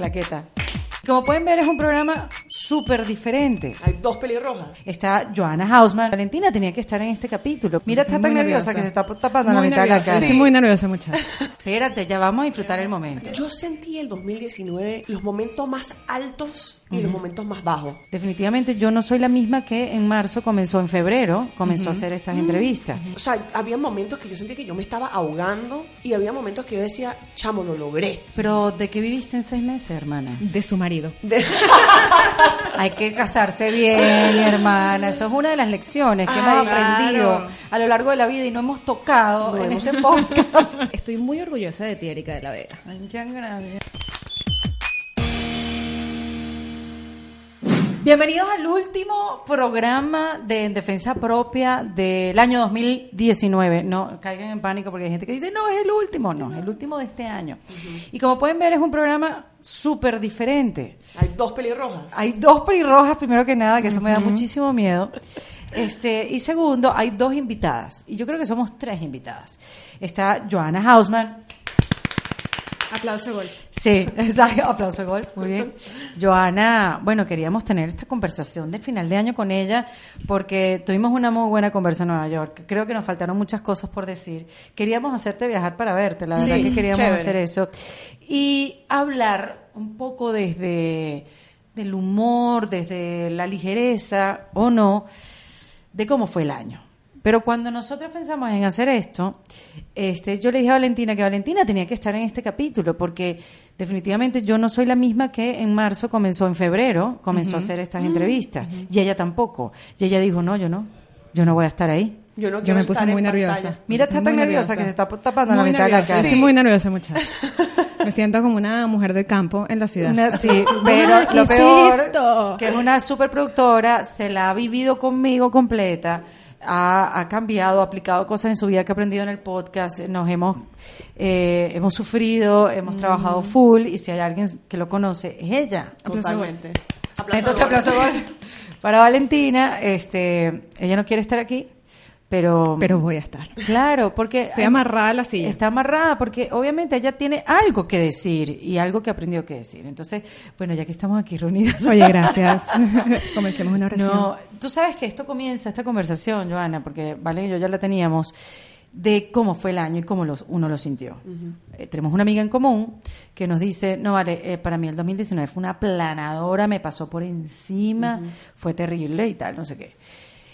claqueta. Como pueden ver, es un programa súper diferente. Hay dos pelirrojas. Está Joanna Hausman. Valentina tenía que estar en este capítulo. Mira, está tan nerviosa nerviosa. que se está tapando la mitad de la cara. Estoy muy nerviosa, muchacha. Espérate, ya vamos a disfrutar el momento. Yo sentí el 2019 los momentos más altos y los momentos más bajos. Definitivamente yo no soy la misma que en marzo comenzó, en febrero, comenzó a hacer estas entrevistas. O sea, había momentos que yo sentí que yo me estaba ahogando y había momentos que yo decía, chamo, lo logré. Pero ¿de qué viviste en seis meses, hermana? De su marido. De- Hay que casarse bien, mi hermana. Eso es una de las lecciones que hemos Ay, aprendido claro. a lo largo de la vida y no hemos tocado en este podcast. Estoy muy orgullosa de ti, Erika de la Vega. Muchas gracias. Bienvenidos al último programa de En Defensa Propia del año 2019. No caigan en pánico porque hay gente que dice, no, es el último. No, es el último de este año. Y como pueden ver, es un programa súper diferente. Hay dos pelirrojas. Hay dos pelirrojas, primero que nada, que eso me da muchísimo miedo. Este, y segundo, hay dos invitadas. Y yo creo que somos tres invitadas. Está Joanna Hausman. Aplauso gol. Sí, exacto. Aplauso de gol. Muy bien. Joana, bueno, queríamos tener esta conversación del final de año con ella porque tuvimos una muy buena conversa en Nueva York. Creo que nos faltaron muchas cosas por decir. Queríamos hacerte viajar para verte, la verdad Sí, que queríamos chévere. hacer eso. Y hablar un poco desde del humor, desde la ligereza o no, de cómo fue el año. Pero cuando nosotros pensamos en hacer esto, este, yo le dije a Valentina que Valentina tenía que estar en este capítulo porque definitivamente yo no soy la misma que en marzo comenzó, en febrero comenzó a hacer estas entrevistas y ella tampoco. Y ella dijo, no, yo no, yo no voy a estar ahí. Yo no Yo quiero me puse muy nerviosa. pantalla. Mira, está tan nerviosa que se está tapando la mitad de la cara. Estoy muy nerviosa, muchacha. Me siento como una mujer del campo en la ciudad. Una- sí, pero ¿qué lo es peor, esto? que es una superproductora, se la ha vivido conmigo completa, ha, ha cambiado, ha aplicado cosas en su vida que ha aprendido en el podcast, nos hemos, eh, hemos sufrido, hemos trabajado full, y si hay alguien que lo conoce, es ella. Totalmente. Entonces, aplauso. Para Valentina, este, ella no quiere estar aquí, pero... Pero voy a estar. Claro, porque... Estoy amarrada a la silla. Está amarrada porque obviamente ella tiene algo que decir y algo que aprendió que decir. Entonces, bueno, ya que estamos aquí reunidas. Oye, gracias. Comencemos una oración. No, tú sabes que esto comienza, esta conversación, Joana, porque Vale y yo ya la teníamos, de cómo fue el año y cómo los, uno lo sintió. Eh, tenemos una amiga en común que nos dice, no, vale, eh, para mí el 2019 fue una planadora, me pasó por encima, fue terrible y tal, no sé qué.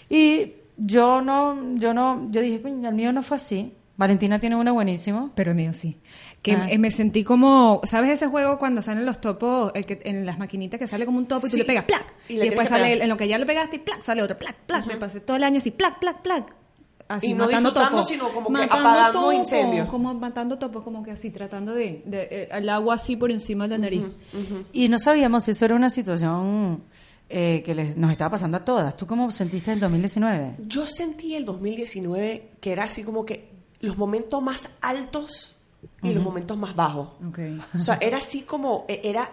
Y yo no, yo no, yo dije, "Coño, el mío no fue así. Valentina tiene uno buenísimo. Pero mío sí. Que Ah. eh, me sentí como, ¿sabes ese juego cuando salen los topos, el que, en las maquinitas que sale como un topo y tú le pegas, ¡plac! Y después que sale, pegar. en lo que ya le pegaste, ¡plac! Sale otro, ¡plac! ¡plac! Me pasé todo el año así, ¡plac! ¡plac! ¡plac! Así, Y no matando disfrutando, topos. sino como que Matando apagando topos, incendios. Como matando topos, como que así, tratando de, de, eh, el agua así por encima de la nariz. Y no sabíamos si eso era una situación eh, que les- nos estaba pasando a todas. ¿Tú cómo sentiste el 2019? Yo sentí el 2019 que era así como que los momentos más altos y los momentos más bajos. Ok. O sea, era así como, eh, era,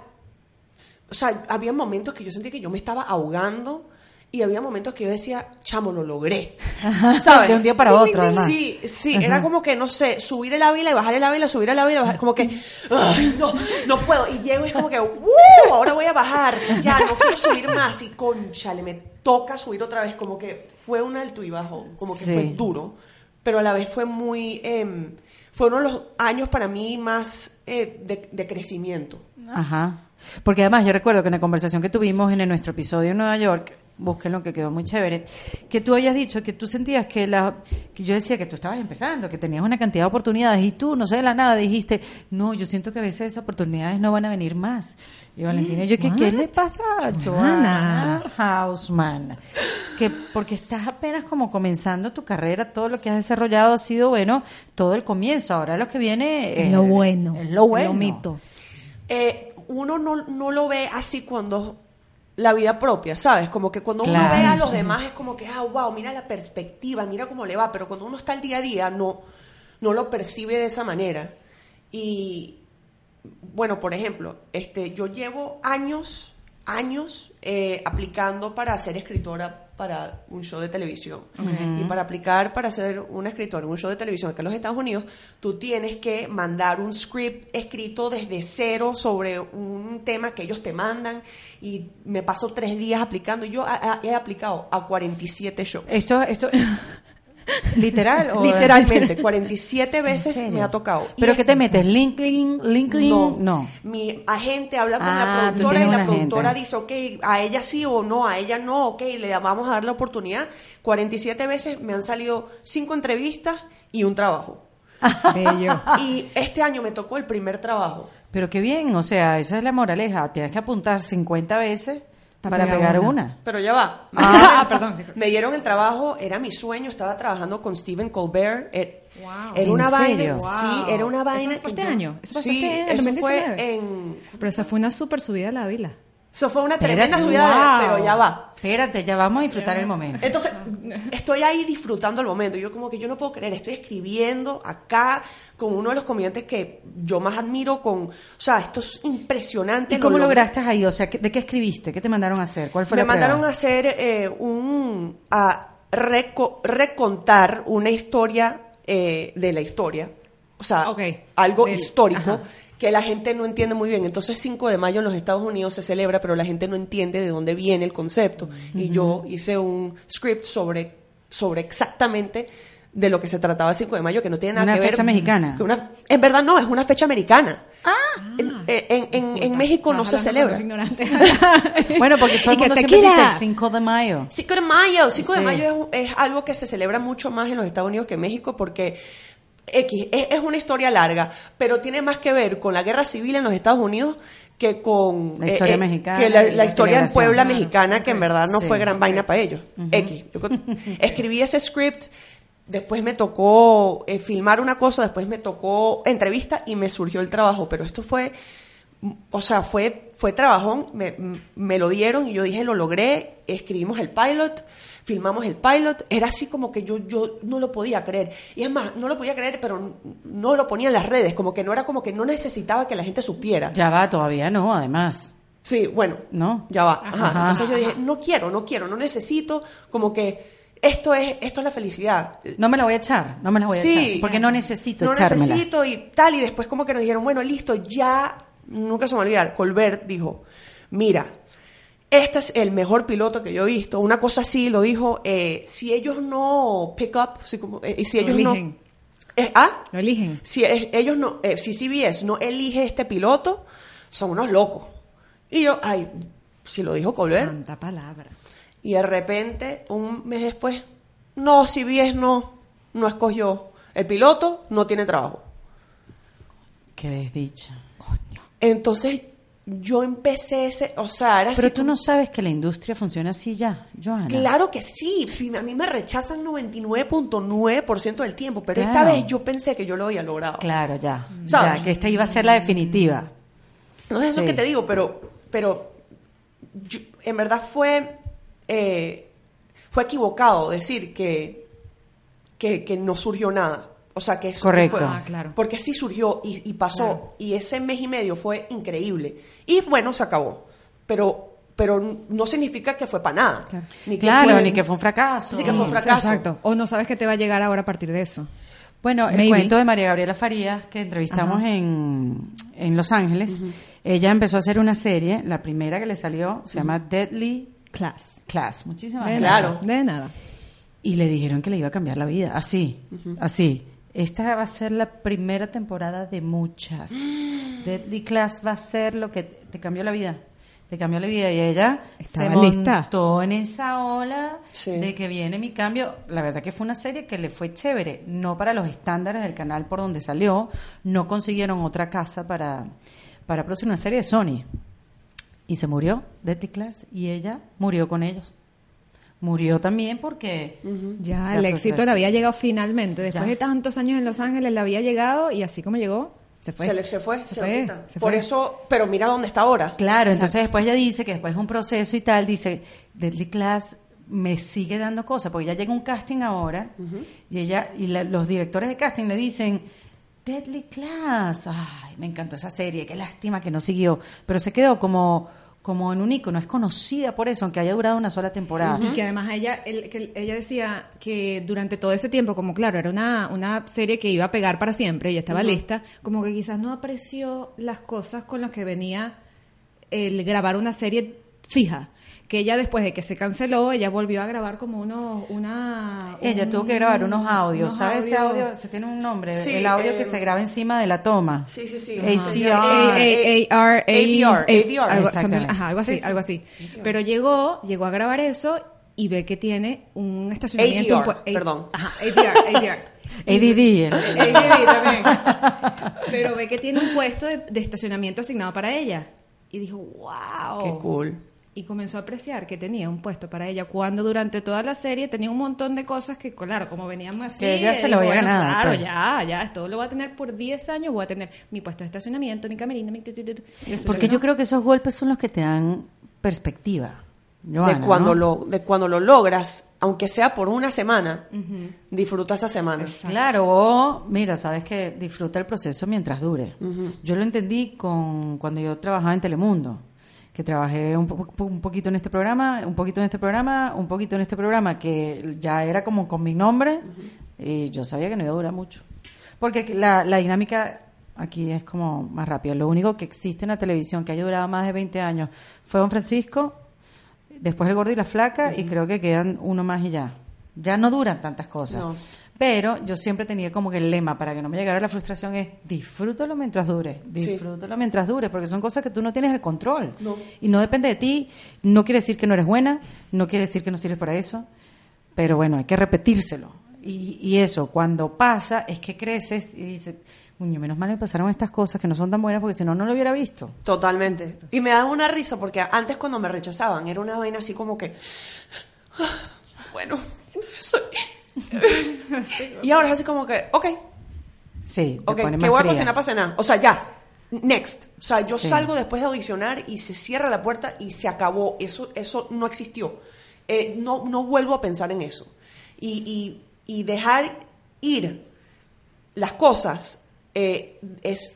o sea, había momentos que yo sentí que yo me estaba ahogando y había momentos que yo decía, chamo, lo logré. ¿Sabes? De un día para otro, además. Sí, sí, era como que, no sé, subir el ávila y bajar el ávila, subir el ávila y bajar, como que, ay, no, no puedo. Y llego y es como que, ¡uh! Ahora voy a bajar, ya, no quiero subir más. Y conchale, me toca subir otra vez, como que fue un alto y bajo, como que Sí. fue duro, pero a la vez fue muy, em, fue uno de los años para mí más eh, de, de crecimiento. Ajá. Porque además yo recuerdo que en la conversación que tuvimos en nuestro episodio en Nueva York, búsquenlo que quedó muy chévere, que tú habías dicho que tú sentías que la que yo decía que tú estabas empezando, que tenías una cantidad de oportunidades y tú no sé de la nada dijiste, "No, yo siento que a veces esas oportunidades no van a venir más." Y Valentina, yo que qué le pasa a Joana Hausman? Que porque estás apenas como comenzando tu carrera, todo lo que has desarrollado ha sido bueno, todo el comienzo, ahora lo que viene Es lo bueno. Es lo bueno. Lo mito. Eh, uno no, no lo ve así cuando la vida propia, ¿sabes? Como que cuando uno ve a los demás es como que, ah, wow, mira la perspectiva, mira cómo le va, pero cuando uno está al día a día no, no lo percibe de esa manera. Y, bueno, por ejemplo, este, yo llevo años, años eh, aplicando para ser escritora para un show de televisión. Y para aplicar para ser un escritor en un show de televisión acá en los Estados Unidos, tú tienes que mandar un script escrito desde cero sobre un tema que ellos te mandan. Y me paso tres días aplicando. Yo a- a- he aplicado a 47 shows. Esto, esto, literal o Literalmente, 47 veces me ha tocado. Y ¿Pero es- qué te metes? ¿LinkedIn? ¿LinkedIn? no, No. Mi agente habla con Ah, la productora y la productora agente. dice, ok, a ella sí o no, a ella no, ok, le vamos a dar la oportunidad. 47 veces me han salido cinco entrevistas y un trabajo. Bello. Y este año me tocó el primer trabajo. Pero qué bien, o sea, esa es la moraleja. Tienes que apuntar 50 veces Para para, pegar pegar una. una. Pero ya va. Ah, perdón. Me dieron el trabajo, era mi sueño, estaba trabajando con Stephen Colbert. er- Wow. Era ¿En una vaina, sí, era una ¿Eso vaina. fue que este yo- año? ¿Eso sí, este eso 2019? fue en... Pero esa fue una súper subida a la vila. Eso fue una tremenda Espérate, subida, de- wow. pero ya va. Espérate, ya vamos a disfrutar el momento. Entonces, estoy ahí disfrutando el momento. Yo como que yo no puedo creer, estoy escribiendo acá con uno de los comediantes que yo más admiro con, o sea, esto es impresionante. ¿Y cómo logré. lograste ahí? O sea, ¿qué- ¿de qué escribiste? ¿Qué te mandaron a hacer? ¿Cuál fue Me la prueba? mandaron a hacer eh, un a reco- recontar una historia eh, de la historia, o sea, algo histórico ajá. Que la gente no entiende muy bien. Entonces, 5 de mayo en los Estados Unidos se celebra, pero la gente no entiende de dónde viene el concepto. Y yo hice un script sobre, sobre exactamente de lo que se trataba el 5 de mayo, que no tiene nada Una que ver. fecha mexicana. que una- en verdad no, es una fecha americana. En, en- en- en México no se celebra. Bueno, porque todo el mundo siempre tequila. dice el 5 de mayo. 5 de mayo, 5 de mayo es, es algo que se celebra mucho más en los Estados Unidos que en México porque X es, es una historia larga, pero tiene más que ver con la guerra civil en los Estados Unidos que con La historia mexicana que la, y la la historia en. Puebla Claro. mexicana que en verdad no Sí. fue gran vaina para ellos. X. Yo escribí ese script, después me tocó eh, filmar una cosa, después me tocó entrevista y me surgió el trabajo, pero esto fue o sea, fue, fue trabajón, me, me lo dieron y yo dije, lo logré, escribimos el pilot, filmamos el pilot, era así como que yo, yo no lo podía creer. Y es más, no lo podía creer, pero no lo ponía en las redes, como que no era como que no necesitaba que la gente supiera. Ya va, todavía no, además. Sí, bueno, ¿No? ya va. Ajá. Ajá. Entonces yo dije, no quiero, no quiero, no necesito, como que esto es, esto es la felicidad. No me la voy a echar, no me la voy a Sí. echar. Porque no necesito no echármela. necesito y tal. Y después como que nos dijeron, bueno, listo, ya, nunca se me va a olvidar, Colbert dijo, mira, este es el mejor piloto que yo he visto. Una cosa así lo dijo, eh, si ellos no pick up, si, como, eh, si Lo ellos eligen. no... Eh, ¿Ah? Lo eligen. Si ellos no, eh, si CBS no elige este piloto, son unos locos. Y yo, ay, si lo dijo Colbert. Santa palabra. Y de repente, un mes después, no, CBS no, no escogió. El piloto no tiene trabajo. Qué desdicha. Entonces, yo empecé ese, o sea, era Pero así tú como- no sabes que la industria funciona así ya, Johanna. Claro que sí, sí, a mí me rechazan 99.9% del tiempo, pero esta vez yo pensé que yo lo había logrado. Claro, ya. ¿Sabes? Ya, que esta iba a ser la definitiva. No sé eso Sí. que te digo, pero, pero yo- en verdad fue, eh, fue equivocado decir que, que, que no surgió nada. O sea, que eso que Correcto. fue- Ah, claro. Porque sí surgió y, y pasó. Claro. Y ese mes y medio fue increíble. Y bueno, se acabó. Pero, pero no significa que fue para nada. Claro. Ni que claro, fue- ni que fue un fracaso. Sí, que fue un fracaso. Exacto. O no sabes qué te va a llegar ahora a partir de eso. Bueno, el cuento de María Gabriela Farías, que entrevistamos en, en Los Ángeles, ella empezó a hacer una serie, la primera que le salió se llama Deadly Class. Class. Muchísimas De gracias. Claro. De nada. Y le dijeron que le iba a cambiar la vida, así, así. Esta va a ser la primera temporada de muchas. Deadly Class va a ser lo que te cambió la vida. Te cambió la vida y ella Estaba se lista. montó en esa ola Sí. de que viene mi cambio. La verdad que fue una serie que le fue chévere, no para los estándares del canal por donde salió, no consiguieron otra casa para, para producir una serie de Sony. Y se murió Deadly Class y ella murió con ellos. Murió también porque Ya, el éxito le había llegado finalmente. Después Ya. de tantos años en Los Ángeles, le había llegado y así como llegó, se fue. Se, le- se fue, se, Se fue, se Por fue. eso, pero mira dónde está ahora. Claro, entonces después ella dice que después de un proceso y tal, dice, Deadly Class me sigue dando cosas, porque ya llega un casting ahora y ella y la- los directores de casting le dicen, Deadly Class, ay, me encantó esa serie, qué lástima que no siguió, pero se quedó como como en un icono, es conocida por eso, aunque haya durado una sola temporada. Y que además ella, el- que ella decía que durante todo ese tiempo, como claro, era una, una serie que iba a pegar para siempre y estaba lista, como que quizás no apreció las cosas con las que venía el grabar una serie fija. Que ella después de que se canceló, ella volvió a grabar como unos, una... Ella un- tuvo que grabar unos audios, unos ¿sabes ese audios. audio? Se tiene un nombre, Sí, el audio eh, que se graba encima de la toma. Sí, sí, sí. ACR. A- A- A- R, A- AVR, AVR. algo, Exactamente. ajá, algo así, Sí, sí. algo así. Pero llegó, llegó a grabar eso y ve que tiene un estacionamiento. ADR, un perdón. Ajá, ADR, ADR. ADD. ADR también. Pero ve que tiene un puesto de, de estacionamiento asignado para ella. Y dijo, wow. Qué cool. Y comenzó a apreciar que tenía un puesto para ella cuando durante toda la serie tenía un montón de cosas que, claro, como veníamos así. Que ella se lo había bueno, ganado, Claro, pues. ya, ya, esto lo voy a tener por 10 años, voy a tener mi puesto de estacionamiento, mi camerino, mi... Porque yo creo que esos golpes son los que te dan perspectiva. Joana, de cuando ¿no? lo de cuando lo logras, aunque sea por una semana, disfruta esa semana. Claro, o mira, sabes que disfruta el proceso mientras dure. Yo lo entendí con cuando yo trabajaba en Telemundo, que trabajé un, po- un poquito en este programa, un poquito en este programa, un poquito en este programa, que ya era como con mi nombre, y yo sabía que no iba a durar mucho. Porque la, la dinámica aquí es como más rápida. Lo único que existe en la televisión que haya durado más de 20 años fue Don Francisco, después El Gordo y la Flaca, y creo que quedan uno más y ya. Ya no duran tantas cosas. No. Pero yo siempre tenía como que el lema para que no me llegara la frustración es disfrútalo mientras dure, Sí. disfrútalo mientras dure, porque son cosas que tú no tienes el control. No. Y no depende de ti, no quiere decir que no eres buena, no quiere decir que no sirves para eso, pero bueno, hay que repetírselo. Y, y eso, cuando pasa, es que creces y dices, Uño, menos mal me pasaron estas cosas que no son tan buenas porque si no, no lo hubiera visto. Totalmente. Y me da una risa porque antes cuando me rechazaban era una vaina así como que, "Ah, bueno, soy... y ahora es así como que, ok, Sí, te ok, pone que más voy a fría. cocinar para cenar. O sea, ya, next. O sea, yo Sí. salgo después de audicionar y se cierra la puerta y se acabó. Eso, eso no existió. Eh, no, no vuelvo a pensar en eso. Y, y, y dejar ir las cosas eh, es,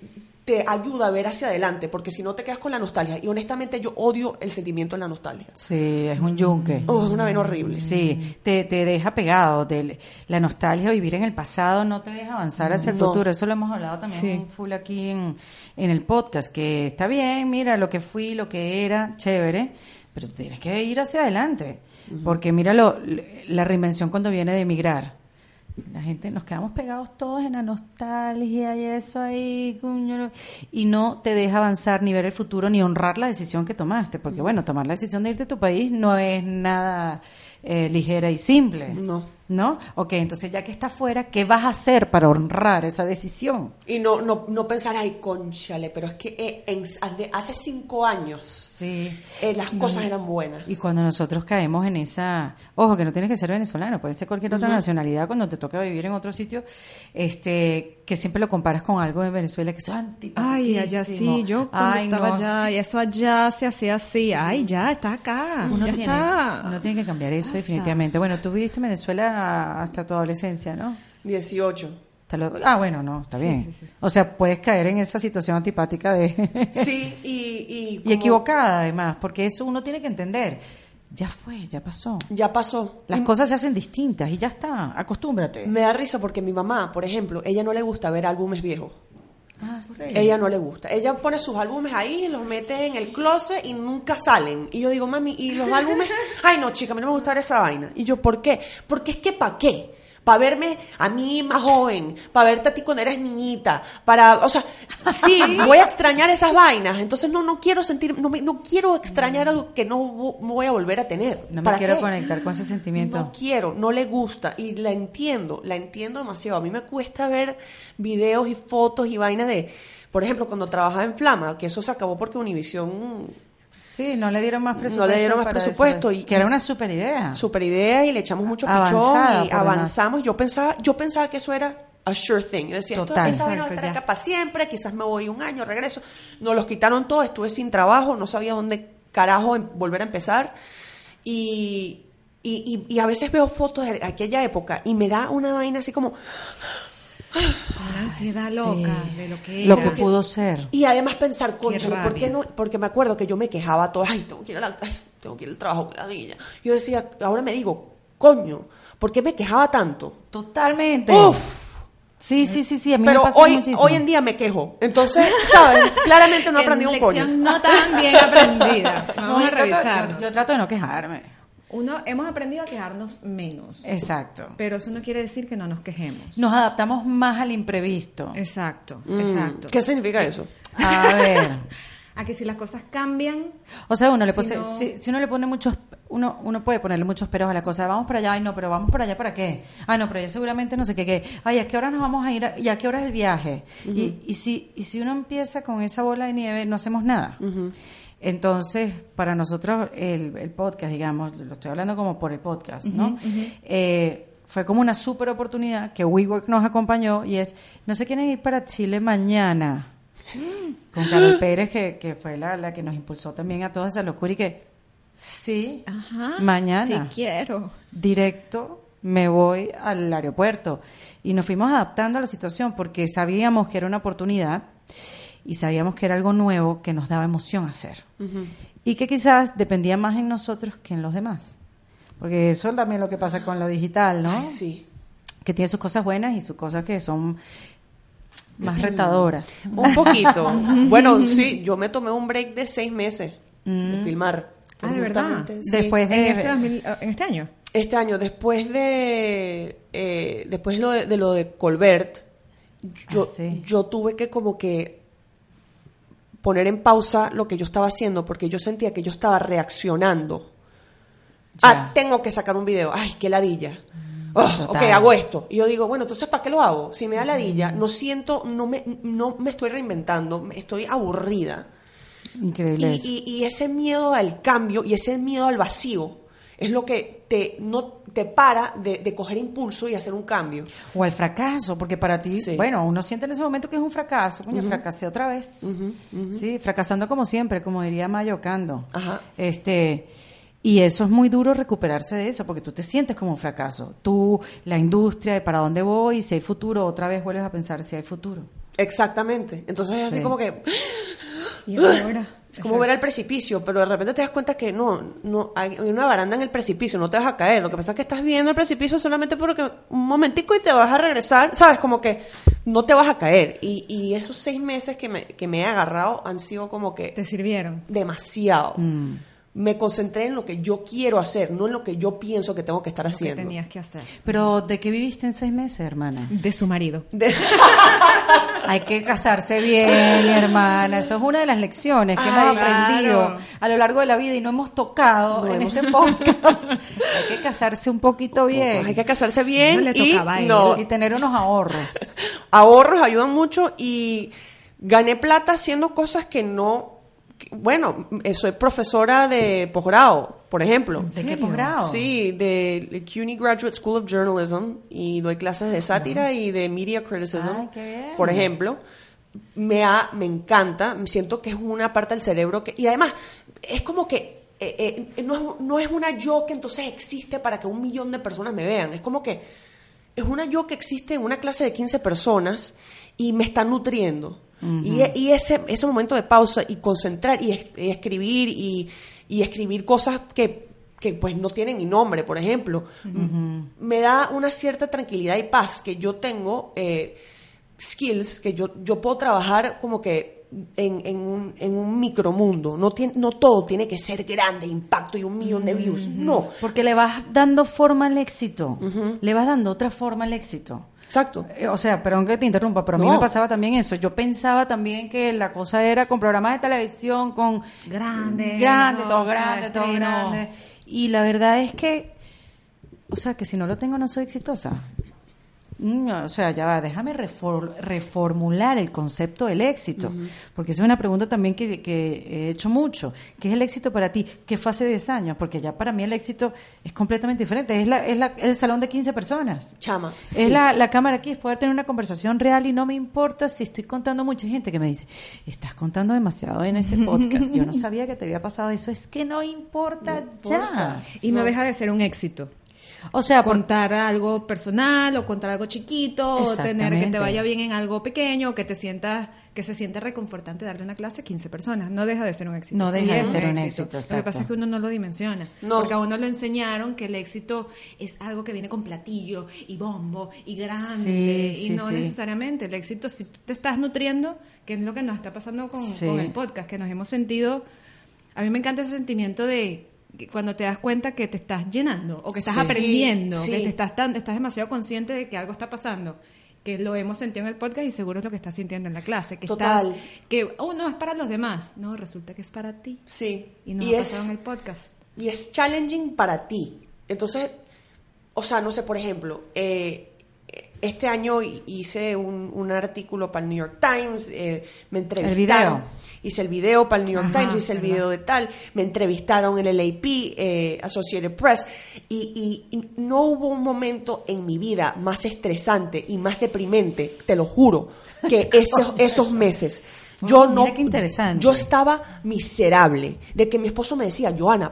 te ayuda a ver hacia adelante, porque si no te quedas con la nostalgia. Y honestamente yo odio el sentimiento de la nostalgia. Sí, es un yunque. Oh, es una vaina horrible. Sí, te, te deja pegado. te- la nostalgia, vivir en el pasado, no te deja avanzar hacia el No. futuro. Eso lo hemos hablado también Sí. full aquí en, en el podcast, que está bien, mira lo que fui, lo que era, chévere, pero tú tienes que ir hacia adelante. Porque mira lo, la reinvención cuando viene de emigrar. La gente, nos quedamos pegados todos en la nostalgia y eso ahí, y no te deja avanzar ni ver el futuro ni honrar la decisión que tomaste, porque bueno, tomar la decisión de irte a tu país no es nada eh, ligera y simple. No. ¿No? Ok, entonces ya que estás fuera, ¿qué vas a hacer para honrar esa decisión? Y no, no, no pensar, ay, conchale, pero es que eh, en- hace cinco años Sí. eh, las cosas eran buenas. Y cuando nosotros caemos en esa, ojo, que no tienes que ser venezolano, puede ser cualquier otra nacionalidad cuando te toca vivir en otro sitio, este, que siempre lo comparas con algo de Venezuela que eso es Ay, allá sí, yo cuando Ay, estaba no, allá, sí. y eso allá se hacía así. Ay, ya, está acá. Uno ya tiene, está. uno tiene que cambiar eso Basta. definitivamente. Bueno, tú viviste en Venezuela hasta tu adolescencia, ¿no? 18. Lo- ah, bueno, no, está bien. O sea, puedes caer en esa situación antipática de... Sí, y... Y, equivocada además, porque eso uno tiene que entender. Ya fue, ya pasó. Ya pasó. Las Y cosas se hacen distintas y ya está, acostúmbrate. Me da risa porque mi mamá, por ejemplo, ella no le gusta ver álbumes viejos. Ah, sí. Ella no le gusta. Ella pone sus álbumes ahí, los mete en el closet y nunca salen. Y yo digo, mami, ¿y los álbumes? Ay, no, chica, a mí no me gusta ver esa vaina. Y yo, ¿por qué? Porque es que ¿para qué? Para verme a mí más joven, para verte a ti cuando eres niñita, para, o sea, sí, voy a extrañar esas vainas, entonces no, no quiero sentir, no, me- no quiero extrañar algo que no vo- voy a volver a tener. No me ¿Para quiero qué? conectar con ese sentimiento. No quiero, no le gusta y la entiendo, la entiendo demasiado. A mí me cuesta ver videos y fotos y vainas de, por ejemplo, cuando trabajaba en Flama, que eso se acabó porque Univision Sí, no le dieron más presupuesto. le dieron más presupuesto eso. y- que era una super idea. super idea y le echamos mucho Avanzada, pichón y demás. avanzamos. Yo pensaba, yo pensaba que eso era a sure thing. Yo decía, esto, Total. esta vaina va a estar acá para siempre, quizás me voy un año, regreso. Nos los quitaron todos, estuve sin trabajo, no sabía dónde carajo em- volver a empezar. Y, y, y- y a veces veo fotos de aquella época y me da una vaina así como, Una ansiedad loca de lo que Lo era. que pudo ser. Y además pensar, conchale, ¿por qué no? Porque me acuerdo que yo me quejaba todo, ay, tengo que ir, a la- ay, tengo que ir al trabajo, ladilla. Yo decía, ahora me digo, coño, ¿por qué me quejaba tanto? Totalmente. Uf. Sí, sí, sí, sí, a mí Pero me pasa hoy, muchísimo. hoy en día me quejo. Entonces, ¿sabes? Claramente no he aprendido un coño. Lección no tan bien aprendida. No, Vamos yo a yo, yo trato de no quejarme. Uno, hemos aprendido a quejarnos menos. Exacto. Pero eso no quiere decir que no nos quejemos. Nos adaptamos más al imprevisto. Exacto, Mm, exacto. ¿Qué significa eso? A ver. A que si las cosas cambian, O sea, uno le Si no- si, si uno le pone muchos, uno, uno puede ponerle muchos peros a la cosa. Vamos para allá, ay no, pero vamos para allá para qué. Ay no, pero ya seguramente no sé qué, qué. Ay, ¿a qué hora nos vamos a ir? a- ¿Y a qué hora es el viaje? y, y si, y si uno empieza con esa bola de nieve, no hacemos nada. Entonces, para nosotros, el, el podcast, digamos, lo estoy hablando como por el podcast, ¿no? Eh, fue como una super oportunidad que WeWork nos acompañó y es, no se quieren ir para Chile mañana con Carol Pérez, que, que fue la, la que nos impulsó también a toda esa locura y que, sí, ajá, mañana, sí quiero. directo, me voy al aeropuerto. Y nos fuimos adaptando a la situación porque sabíamos que era una oportunidad y sabíamos que era algo nuevo que nos daba emoción hacer. Y que quizás dependía más en nosotros que en los demás. Porque eso es también lo que pasa con lo digital, ¿no? Ay, sí. Que tiene sus cosas buenas y sus cosas que son más retadoras. Un poquito. bueno, sí, yo me tomé un break de seis meses de filmar. Ah, ¿de verdad? Sí. Después En de... este, 2000 en este año. Este año, después de eh, después lo de, de lo de Colbert, yo, Ah, sí. yo tuve que como que poner en pausa lo que yo estaba haciendo porque yo sentía que yo estaba reaccionando. Ya. Ah, tengo que sacar un video. Ay, qué ladilla. Oh, ok, hago esto. Y yo digo, bueno, entonces, ¿para qué lo hago? Si me da ladilla, no siento, no me, no me estoy reinventando, me- estoy aburrida. Increíble Y, y- y ese miedo al cambio y ese miedo al vacío es lo que te, no, te para de, de coger impulso y hacer un cambio. O el fracaso, porque para ti, Sí. bueno, uno siente en ese momento que es un fracaso. Coño, fracasé otra vez. Sí, fracasando como siempre, como diría Mayo Cando. Ajá. Este, y eso es muy duro recuperarse de eso, porque tú te sientes como un fracaso. Tú, la industria, de para dónde voy, si hay futuro, otra vez vuelves a pensar si hay futuro. Exactamente. Entonces es así Sí. como que Y ahora. es como ver al precipicio, pero de repente te das cuenta que no, no hay una baranda en el precipicio, no te vas a caer. Lo que pasa es que estás viendo el precipicio solamente porque un momentico y te vas a regresar, sabes, como que no te vas a caer. Y, y esos seis meses que me, que me he agarrado han sido como que Te sirvieron. demasiado. Mm. Me concentré en lo que yo quiero hacer, no en lo que yo pienso que tengo que estar Lo que haciendo. tenías que hacer. Pero, ¿de qué viviste en seis meses, hermana? De su marido. De- Hay que casarse bien, hermana. Eso es una de las lecciones que Ay, hemos aprendido claro. a lo largo de la vida y no hemos tocado No en hemos- este podcast. Hay que casarse un poquito bien Hay que casarse bien No le y no, y tener unos ahorros. ahorros ayudan mucho y gané plata haciendo cosas que no bueno, eh, soy profesora de posgrado, por ejemplo. ¿De qué posgrado? Sí, de CUNY Graduate School of Journalism y doy clases de sátira y de media criticism. Ay, qué bien. Por ejemplo, me ha, me encanta, siento que es una parte del cerebro que y además es como que eh, eh, no, es, no es una yo que entonces existe para que un millón de personas me vean, es como que es una yo que existe en una clase de 15 personas y me está nutriendo. Y, e- y ese, ese momento de pausa y concentrar y, es- y escribir y, y escribir cosas que, que pues no tienen mi nombre, por ejemplo, me da una cierta tranquilidad y paz que yo tengo eh, skills que yo, yo puedo trabajar como que en, en un, en un micromundo. No, tiene, no todo tiene que ser grande, impacto y un millón de views. No. Porque le vas dando forma al éxito. Le vas dando otra forma al éxito. Exacto. Eh, O sea, perdón que te interrumpa, pero a mí No. me pasaba también eso. Yo pensaba también que la cosa era con programas de televisión, con Grande, grande, todo grande, todo estreno. grande. Y la verdad es que, o sea, que si no lo tengo no soy exitosa. O sea, ya va, déjame refor- reformular el concepto del éxito, porque esa es una pregunta también que, que he hecho mucho. ¿Qué es el éxito para ti? ¿Qué fue hace 10 años? Porque ya para mí el éxito es completamente diferente. Es, la, es la- el salón de 15 personas. Chama. Es la, la cámara aquí, es poder tener una conversación real y no me importa si estoy contando mucha gente que me dice, estás contando demasiado en ese podcast, yo no sabía que te había pasado eso, es que no importa, ya. Y no, deja de ser un éxito. O sea, por- contar algo personal o contar algo chiquito o tener que te vaya bien en algo pequeño o que te sientas que se siente reconfortante darle una clase a 15 personas. No deja de ser un éxito. No deja de ser un éxito, Lo que pasa es que uno no lo dimensiona. No. Porque a uno le enseñaron que el éxito es algo que viene con platillo y bombo y grande. Sí, y sí, no sí. necesariamente. El éxito, si te estás nutriendo, que es lo que nos está pasando con, Sí. con el podcast, que nos hemos sentido. A mí me encanta ese sentimiento de cuando te das cuenta que te estás llenando o que estás Sí. aprendiendo, Sí. que te estás, tan, estás demasiado consciente de que algo está pasando. Que lo hemos sentido en el podcast y seguro es lo que estás sintiendo en la clase. Que Total. estás. Que, oh, no, es para los demás. No, resulta que es para ti. Sí. Y nos y ha pasado en el podcast. y es challenging para ti. Entonces, o sea, no sé, por ejemplo, eh, este año hi- hice un, un artículo para el New York Times, eh, me entrevistaron. video. Hice el video para el New York Ajá, Times, hice el video de tal, me entrevistaron en el AP, eh, Associated Press, y, y- y no hubo un momento en mi vida más estresante y más deprimente, te lo juro, que esos, esos meses. Yo Oh, no, mira qué interesante. yo estaba miserable de que mi esposo me decía, Joana,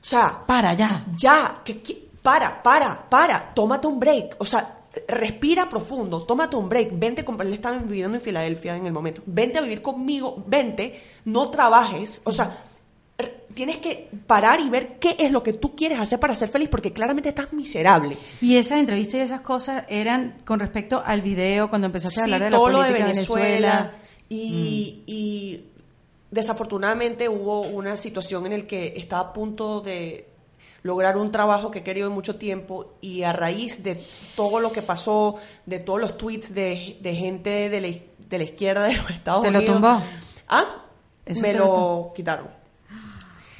o sea, para ya. ya, que, que- para, para, para, tómate un break, o sea, respira profundo, tómate un break, vente, con, él estaba viviendo en Filadelfia en el momento, vente a vivir conmigo, vente, no trabajes, o sea, tienes que parar y ver qué es lo que tú quieres hacer para ser feliz, porque claramente estás miserable. Y esas entrevistas y esas cosas eran con respecto al video, cuando empezaste a Sí, hablar de la todo lo política de de Venezuela. Venezuela. Y, y desafortunadamente hubo una situación en la que estaba a punto de lograr un trabajo que he querido mucho tiempo y a raíz de todo lo que pasó, de todos los tweets de, de gente de la, de la izquierda de los Estados ¿Te lo Unidos. tumbó? ¿Ah? Eso Me lo lo quitaron.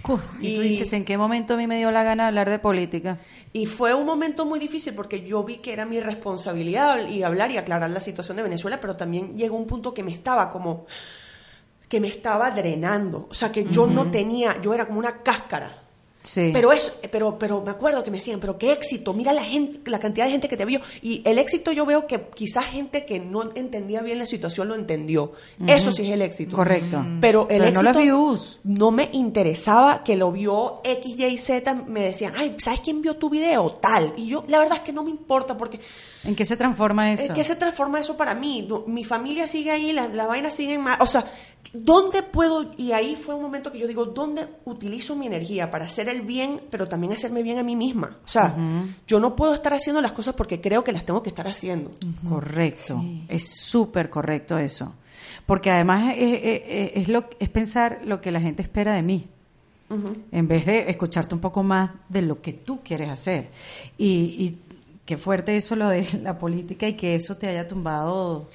Uf, y, tú dices, ¿en qué momento a mí me dio la gana de hablar de política? Y fue un momento muy difícil porque yo vi que era mi responsabilidad y hablar y aclarar la situación de Venezuela, pero también llegó un punto que me estaba como que me estaba drenando, o sea, que yo no tenía, yo era como una cáscara. Sí. Pero eso, pero, pero me acuerdo que me decían, pero qué éxito, mira la gente, la cantidad de gente que te vio. Y el éxito yo veo que quizás gente que no entendía bien la situación lo entendió. Eso sí es el éxito. Correcto. Pero el Pero no éxito los views. no me interesaba que lo vio X, Y, Z. Me decían, ay, ¿sabes quién vio tu video? Tal. Y yo, la verdad es que no me importa porque ¿En qué se transforma eso? ¿En qué se transforma eso para mí? No, mi familia sigue ahí, la, la vaina sigue más. O sea, ¿dónde puedo? Y ahí fue un momento que yo digo, ¿dónde utilizo mi energía para hacer el bien, pero también hacerme bien a mí misma? O sea, yo no puedo estar haciendo las cosas porque creo que las tengo que estar haciendo. Correcto, es súper correcto eso. Porque además es, es- es- es lo, es pensar lo que la gente espera de mí, en vez de escucharte un poco más de lo que tú quieres hacer. Y, y qué fuerte eso lo de la política y que eso te haya tumbado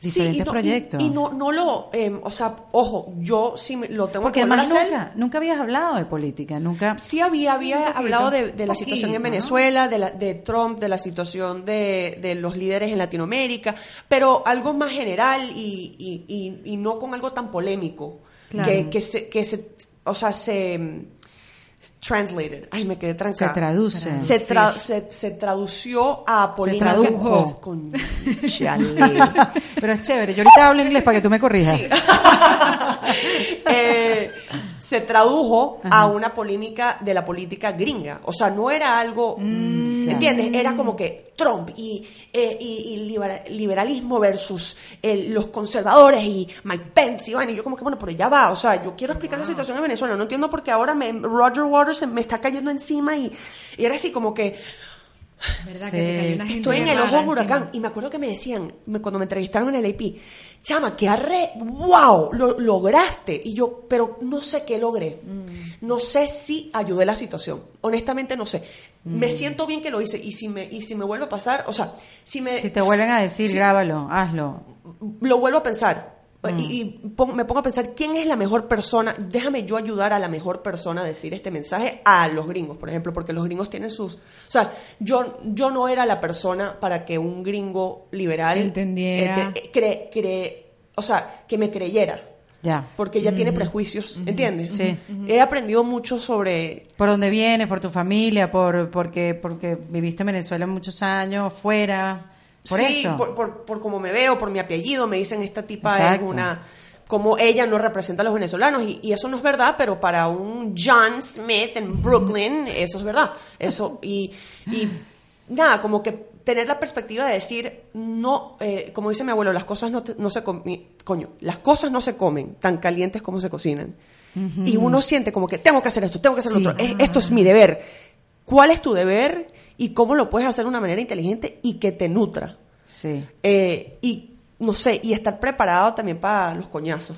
diferentes y no, proyectos. Y, y no, no lo, eh, o sea, ojo, yo sí me- lo tengo Porque que además hacer. nunca, nunca habías hablado de política, nunca... Sí había, había poquito, hablado de, de la poquito, situación en ¿no? Venezuela, de, la, de Trump, de la situación de, de los líderes en Latinoamérica, pero algo más general y, y, y, y no con algo tan polémico. Claro. Que, que, se, que se, o sea, se translated. Ay, me quedé trancada. Se traduce. Se, Sí. tra- se, se tradució a política. tradujo. Con. Pero es chévere, yo ahorita hablo inglés para que tú me corrijas. Eh, se tradujo a una polémica de la política gringa. O sea, no era algo, Mm, ¿entiendes? Era como que Trump y, eh, y- y libera- liberalismo versus eh, los conservadores y Mike Pence y, vaina. y yo como que, bueno, pero ya va. O sea, yo quiero explicar la situación en Venezuela. No entiendo por qué ahora me, Roger Waters me está cayendo encima y, y era así como que... ¿Verdad? Sí, que te cayó una gente Estoy en el ojo del encima. huracán. Y me acuerdo que me decían, me- cuando me entrevistaron en el AP, chama, que arre, wow, lo lograste. Y yo, pero no sé qué logré. Mm. No sé si ayudé la situación. Honestamente no sé. Mm. Me siento bien que lo hice. Y si me, y si me vuelve a pasar, o sea, si me... Si te vuelven a decir, si- grábalo, hazlo. lo vuelvo a pensar. Mm. Y, y pon- me pongo a pensar, ¿quién es la mejor persona? Déjame yo ayudar a la mejor persona a decir este mensaje a los gringos, por ejemplo, porque los gringos tienen sus... O sea, yo, yo no era la persona para que un gringo liberal... Entendiera. eh, eh, cre- cre- o sea, que me creyera. Ya. Porque ella tiene prejuicios, ¿entiendes? Sí. He aprendido mucho sobre... por dónde vienes, por tu familia, por porque porque viviste en Venezuela muchos años, fuera, por sí, eso. Por, por, por cómo me veo, por mi apellido, me dicen esta tipa Exacto. es una como ella no representa a los venezolanos y, y eso no es verdad, pero para un John Smith en Brooklyn eso es verdad. Eso y, y nada, como que tener la perspectiva de decir no, eh, como dice mi abuelo, las cosas no, te- no se comen, coño, las cosas no se comen tan calientes como se cocinan. Y uno siente como que tengo que hacer esto, tengo que hacer lo Sí. otro, es- esto es mi deber. ¿Cuál es tu deber y cómo lo puedes hacer de una manera inteligente y que te nutra? Sí. Eh, y no sé, y estar preparado también para los coñazos.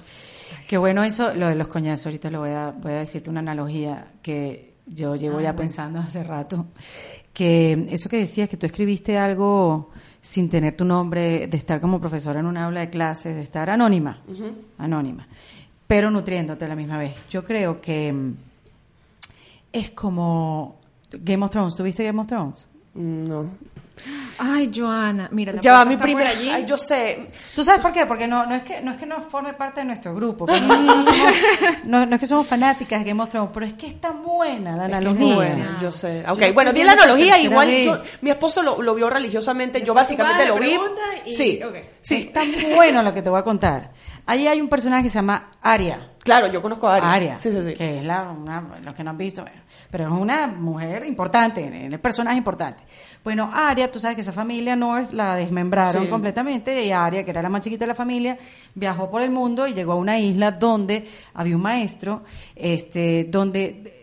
Qué bueno eso, lo de los coñazos. Ahorita lo voy a, voy a decirte una analogía que yo llevo ya pensando hace rato. Que eso que decías, que tú escribiste algo sin tener tu nombre, de estar como profesora en un aula de clases, de estar anónima, anónima, pero nutriéndote a la misma vez. Yo creo que mm, es como Game of Thrones. ¿Tuviste Game of Thrones? Mm, No. Ay, Joana, mira, la Ya va, mi primera. allí. Ay, yo sé. ¿Tú sabes por qué? Porque no, no, es que, no es que no forme parte de nuestro grupo. no, no somos- no- no es que somos fanáticas de Game of Thrones, pero es que es tan buena la Es que es analogía. buena, yo sé. Ok, Yo bueno, di la analogía. Igual yo, mi esposo lo, lo vio religiosamente. Yo básicamente lo vi. y- Sí. Sí. Es tan bueno lo que te voy a contar. Ahí hay un personaje que se llama Aria. Claro, yo conozco a Aria. Aria, Sí, sí, sí. que es la, una, los que no han visto, bueno, pero es una mujer importante, el personaje importante. Bueno, Aria, tú sabes que esa familia North la desmembraron Sí. completamente y Aria, que era la más chiquita de la familia, viajó por el mundo y llegó a una isla donde había un maestro, este, donde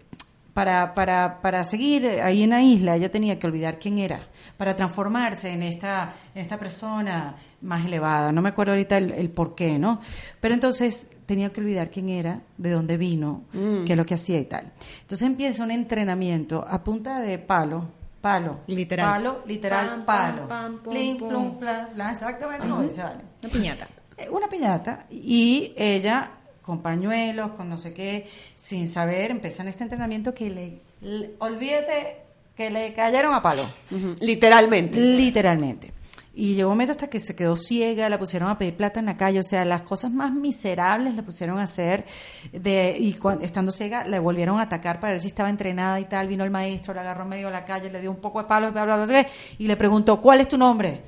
para, para, para seguir ahí en la isla ella tenía que olvidar quién era, para transformarse en esta, en esta persona más elevada. No me acuerdo ahorita el, el por qué, ¿no? Pero entonces tenía que olvidar quién era, de dónde vino, qué es lo que hacía y tal. Entonces empieza un entrenamiento a punta de palo, palo, Literal. palo, literal, Pam, palo, pam, pam, Plin, pum, plum, pum. pla, bla, exactamente como dice Vale. Una piñata. Eh, una piñata y ella con pañuelos, con no sé qué, sin saber, empiezan este entrenamiento que le, le- olvídate que le cayeron a palo, Ujú, Literalmente. literalmente. Y llegó un momento hasta que se quedó ciega, la pusieron a pedir plata en la calle, o sea, las cosas más miserables la pusieron a hacer, de, y cuan- estando ciega la volvieron a atacar para ver si estaba entrenada y tal, vino el maestro, la agarró en medio de la calle, le dio un poco de palo, bla, bla, bla, y le preguntó, ¿cuál es tu nombre?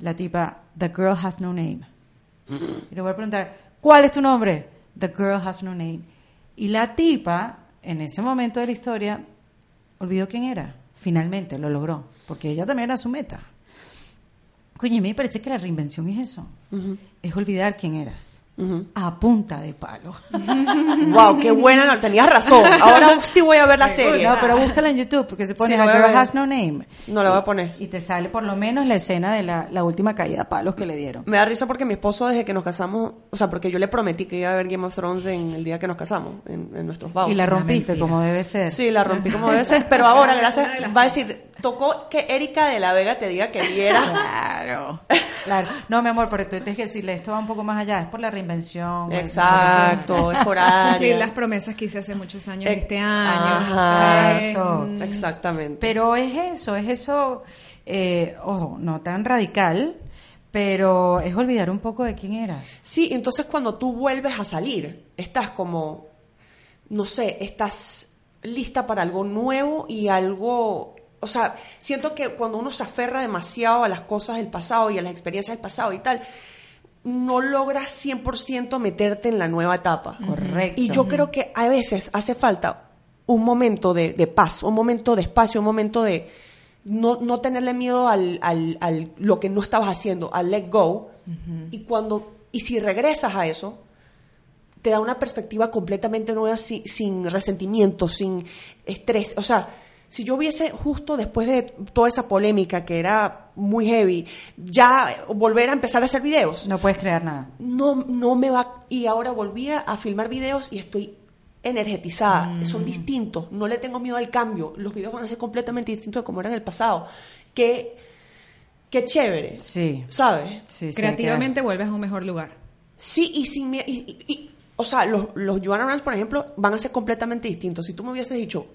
La tipa, The Girl Has No Name. Y le voy a preguntar, ¿cuál es tu nombre? The Girl Has No Name. Y la tipa, en ese momento de la historia, olvidó quién era. Finalmente lo logró, porque ella también era su meta. Coño, y me parece que la reinvención es eso. Es olvidar quién eras. Ujú. A punta de palo. Wow, qué buena. no, tenías razón. Ahora sí voy a ver la serie. No, pero búscala en YouTube, porque se pone Sí, The lo voy a Girl ver. Has No Name. No la voy a poner. Y te sale por lo menos la escena de la, la última caída a palos que le dieron. Me da risa porque mi esposo, desde que nos casamos, o sea, porque yo le prometí que iba a ver Game of Thrones en el día que nos casamos, en, en nuestros vows. Y la rompiste como debe ser. Sí, la rompí como debe ser, pero ahora, gracias, va a decir, tocó que Erika de la Vega te diga que viera. Claro, claro. No, mi amor, pero tú tienes que decirle, esto va un poco más allá, es por la reinvención. Exacto, es por Cumplir área. las promesas que hice hace muchos años Eh, este año. ajá. Exacto. Mm, Exactamente. Pero es eso, es eso, eh, ojo, no tan radical, pero es olvidar un poco de quién eras. Sí, entonces cuando tú vuelves a salir, estás como, no sé, estás lista para algo nuevo y algo, o sea, siento que cuando uno se aferra demasiado a las cosas del pasado y a las experiencias del pasado y tal, no logras 100% meterte en la nueva etapa. Correcto. Y yo creo que a veces hace falta un momento de, de paz, un momento de espacio, un momento de no, no tenerle miedo al, al, al lo que no estabas haciendo, al let go. Y cuando y si regresas a eso, te da una perspectiva completamente nueva, sin, sin resentimiento, sin estrés. O sea, si yo hubiese justo después de toda esa polémica que era muy heavy, ya volver a empezar a hacer videos, No puedes crear nada. no, no me va. Y ahora volví a, filmar videos y estoy energetizada. Son distintos. No le tengo miedo al cambio. Los videos van a ser completamente distintos de como eran en el pasado. Qué, qué chévere. Sí. ¿Sabes? Sí, sí, Creativamente vuelves a un mejor lugar. Sí, y sin y, y- y- o sea, los, los Joanna Rants, por ejemplo, van a ser completamente distintos. Si tú me hubieses dicho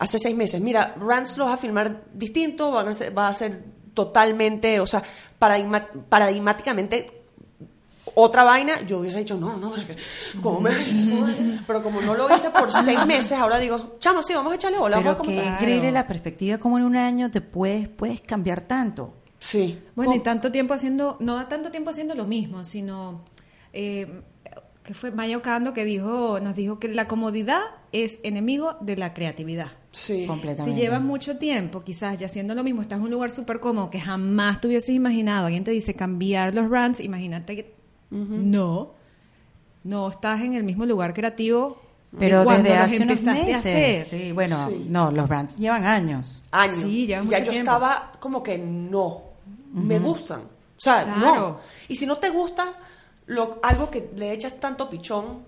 hace seis meses, mira, Rants los va a filmar distinto, van a ser, va a ser totalmente, o sea, paradigma- paradigmáticamente otra vaina, yo hubiese dicho, no, no, ¿cómo me Pero como no lo hice por seis meses, ahora digo, chamo, sí, vamos a echarle bola. Pero vamos a qué comentar". increíble la perspectiva, como en un año te puedes, puedes cambiar tanto. Sí. Bueno, y tanto tiempo haciendo, no tanto tiempo haciendo lo mismo, sino eh, que fue Maya Ocando que dijo, nos dijo que la comodidad es enemigo de la creatividad. Sí. Si llevas mucho tiempo, quizás ya haciendo lo mismo, estás en un lugar súper cómodo que jamás te hubieses imaginado. Alguien te dice cambiar los brands, imagínate que no, no estás en el mismo lugar creativo. Pero desde hace unos meses. Sí, bueno, Sí. no, los brands llevan años. Años. Sí, ya mucho yo tiempo. estaba como que no, me gustan. O sea, Claro. no. Y si no te gusta lo, algo que le echas tanto pichón,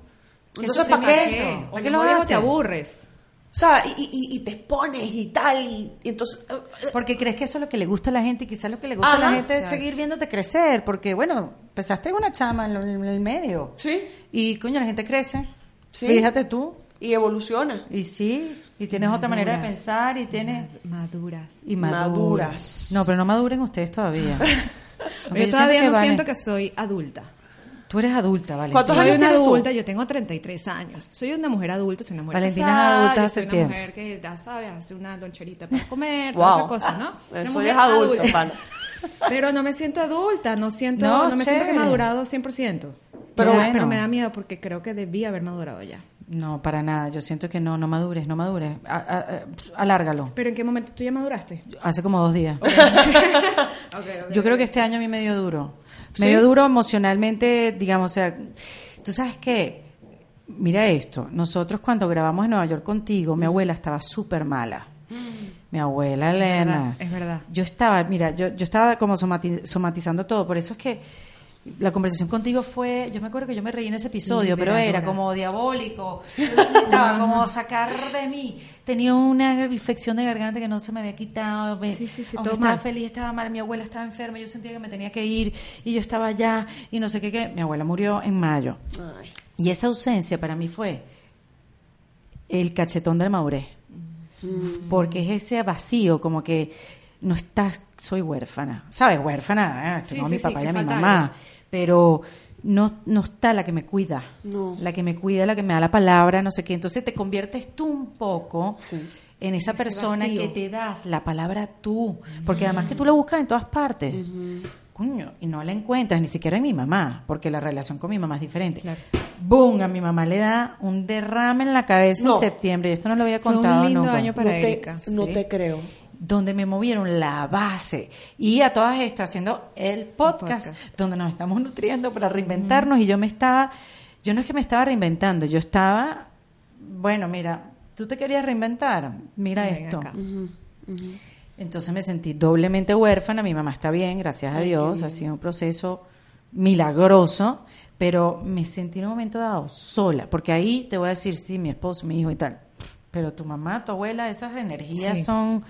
entonces ¿para ¿para qué? ¿Para ¿Para qué qué lo lo te haces? aburres? O sea, y, y- y te expones y tal, y, y entonces... eh, eh, Porque crees que eso es lo que le gusta a la gente y quizás lo que le gusta a la gente es seguir viéndote crecer, porque bueno, empezaste en una chama en, lo- en el medio. Sí. Y coño, la gente crece. Sí. Fíjate tú. y evoluciona. Y sí, y tienes otra manera de pensar y tienes... Maduras. Y maduras. Maduras. No, pero no maduren ustedes todavía. Yo todavía no vale- siento que soy adulta. Tú eres adulta, vale. ¿Cuántos soy años una tienes tú? adulta, yo tengo 33 años. Soy una mujer adulta, soy una mujer Valentina es adulta hace soy una tiempo. mujer que, ya sabes, hace una loncherita para comer, Wow. todas esas cosas, ¿no? Una Eso es adulto, pana. Pero no me siento adulta, no siento, No, no, me siento que he madurado 100%. Pero Pero, bueno. pero me da miedo porque creo que debí haber madurado ya. No, para nada. Yo siento que no, no madures, no madures. A- a- a- alárgalo. Pero ¿en qué momento tú ya maduraste? Hace como dos días. Okay, okay, Yo creo que este año a mí me dio duro. Me dio duro emocionalmente, digamos, o sea, tú sabes qué, mira esto, nosotros cuando grabamos en Nueva York contigo, mi abuela estaba súper mala. Mi abuela Elena. verdad, es verdad. Yo estaba, mira, yo, yo estaba como somati- somatizando todo, por eso es que la conversación contigo fue, yo me acuerdo que yo me reí en ese episodio, pero era como diabólico. Necesitaba como sacar de mí. Tenía una infección de garganta que no se me había quitado. me- Sí, sí, sí, aunque todo estaba mal. feliz, estaba mal, mi abuela estaba enferma, yo sentía que me tenía que ir y yo estaba allá y no sé qué, qué. Mi abuela murió en mayo. Ay. Y esa ausencia para mí fue el cachetón del madurez. Porque es ese vacío, como que no estás, soy huérfana. ¿Sabes? Huérfana, eh, Sí, a sí, mi sí, papá y a mi mamá. algo. Pero no, no está la que me cuida. No. La que me cuida, la que me da la palabra, no sé qué. Entonces te conviertes tú un poco Sí. en esa persona vacío. que te das la palabra tú. Porque además que tú la buscas en todas partes. Coño, y no la encuentras, ni siquiera en mi mamá, porque la relación con mi mamá es diferente. Claro. ¡Boom! A mi mamá le da un derrame en la cabeza No. en septiembre, y esto no lo había Fue un contado lindo nunca. año para no te, Erika. no Sí. te creo. Donde me movieron la base. Y a todas estas, haciendo el podcast, podcast. donde nos estamos nutriendo para reinventarnos, y yo me estaba, yo no es que me estaba reinventando, yo estaba, bueno, mira, tú te querías reinventar, mira esto. Entonces me sentí doblemente huérfana, mi mamá está bien, gracias a Ay, Dios, ha sido un proceso milagroso, pero me sentí en un momento dado sola, porque ahí te voy a decir, sí, mi esposo, mi hijo y tal, pero tu mamá, tu abuela, esas energías Sí. son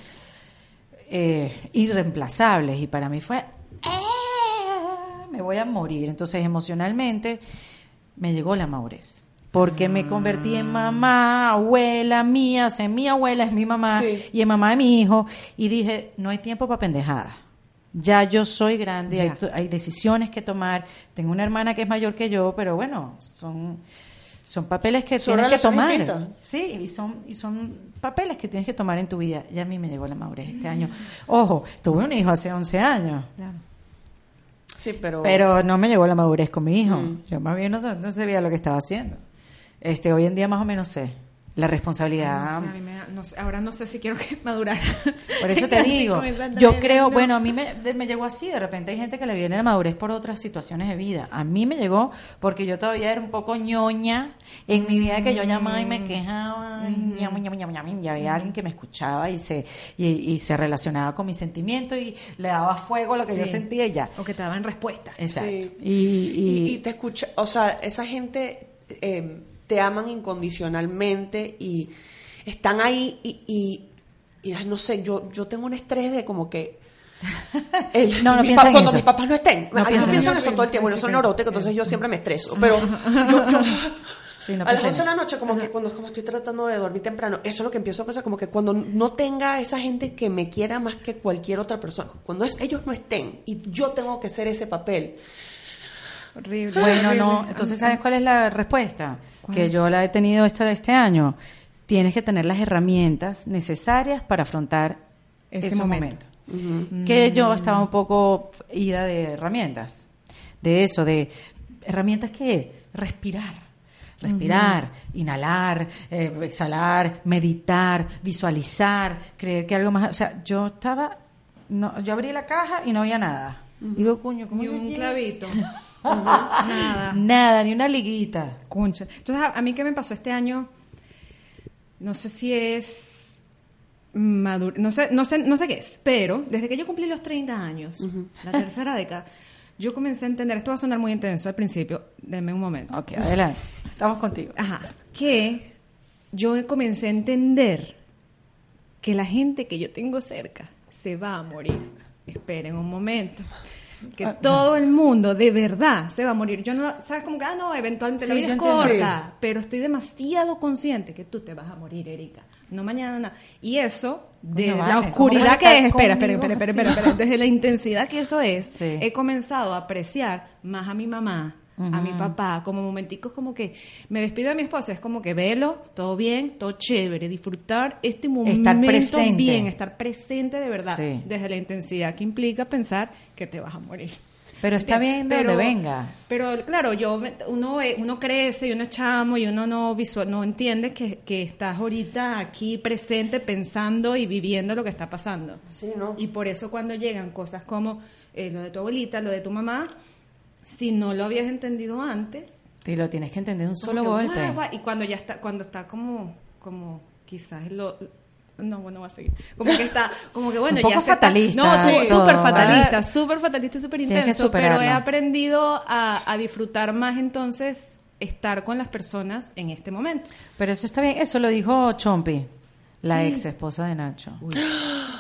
eh, irreemplazables y para mí fue, "Eh, me voy a morir, entonces emocionalmente me llegó la madurez. Porque me convertí en mamá, abuela mía, o sea, mi abuela es mi mamá Sí. y en mamá de mi hijo. Y dije, no hay tiempo para pendejadas. Ya yo soy grande, hay decisiones que tomar. Tengo una hermana que es mayor que yo, pero bueno, son, son papeles que Son tienes que tomar. distintas. Sí, y son, y son papeles que tienes que tomar en tu vida. Ya a mí me llegó la madurez este año. Ojo, tuve un hijo hace 11 años. Claro. Sí, pero... Pero no me llegó la madurez con mi hijo. Mm. Yo más bien no, no sabía lo que estaba haciendo. Este, hoy en día más o menos sé la responsabilidad. No sé, a mí me da- no sé, ahora no sé si quiero que madurar. Por eso te digo, yo creo, no. bueno, a mí me, llegó así, de repente hay gente que le viene la madurez por otras situaciones de vida. A mí me llegó porque yo todavía era un poco ñoña en mi vida que yo llamaba y Mm. me quejaba, ñam, ñam, ñam, ñam, y había alguien que me escuchaba y se, y, y se relacionaba con mis sentimientos y le daba fuego a lo que yo sentía y ya. O que te daban respuestas. Exacto. Sí. Y- Y, y te escucha, o sea, esa gente eh, te aman incondicionalmente y están ahí y, y, no sé, yo, yo tengo un estrés de como que... el- No, no mis cuando eso. mis papás no estén. No pienso en eso. eso todo el tiempo. Bueno, neurótica, sí. entonces yo siempre me estreso. Pero yo, yo Sí, no a las piensa en 11 de la noche, como que cuando como estoy tratando de dormir temprano, eso es lo que empiezo a pensar, como que cuando no tenga esa gente que me quiera más que cualquier otra persona, cuando es- ellos no estén y yo tengo que ser ese papel, Horrible. Bueno, horrible. no. Entonces, ¿sabes cuál es la respuesta? Que yo la he tenido esta de este año. Tienes que tener las herramientas necesarias para afrontar Ese ese momento. momento. Que yo estaba un poco ida de herramientas. De eso, de herramientas que respirar. Respirar, inhalar, eh, exhalar, meditar, visualizar, creer que algo más. O sea, yo estaba. No, yo abrí la caja y no había nada. Digo, coño, ¿cómo Y yo un Nada. Nada, ni una liguita. Concha. Entonces, a, a mí qué me pasó este año, no sé si es maduro, no sé, no sé, no sé qué es, pero desde que yo cumplí los 30 años, la tercera década, yo comencé a entender, esto va a sonar muy intenso al principio, denme un momento. Ok, adelante. Estamos contigo. Ajá, que yo comencé a entender que la gente que yo tengo cerca se va a morir. Esperen un momento. Que Ah, todo el mundo de verdad se va a morir. Yo no, ¿sabes? Como que, ah, no, eventualmente la Sí, vida yo es entiendo. corta, pero estoy demasiado consciente que tú te vas a morir, Erika. No mañana, nada. Y eso, de la vale, ¿cómo oscuridad que es, espera, espera, espera, espera, espera, espera, desde la intensidad que eso es, Sí. he comenzado a apreciar más a mi mamá, a mi papá, como momenticos como que me despido de mi esposo, es como que velo, todo bien, todo chévere, disfrutar este momento Estar presente. bien, estar presente de verdad, Sí. desde la intensidad que implica pensar que te vas a morir. Pero está bien de donde venga. Pero claro, yo me- uno uno crece y uno es chamo y uno no visual, no entiende que, que estás ahorita aquí presente pensando y viviendo lo que está pasando. Sí, ¿no? Y por eso cuando llegan cosas como eh, lo de tu abuelita, lo de tu mamá, si no lo habías entendido antes, Y lo tienes que entender de un solo que, golpe. guau, guau, y cuando ya está, cuando está como, como quizás lo no, bueno, va a seguir. Como que está, como que bueno, Un poco ya está- fatalista no, súper fatalista, súper fatalista, súper intenso. Pero he aprendido a, a disfrutar más entonces estar con las personas en este momento. Pero eso está bien. Eso lo dijo Chompi, la ex esposa de Nacho.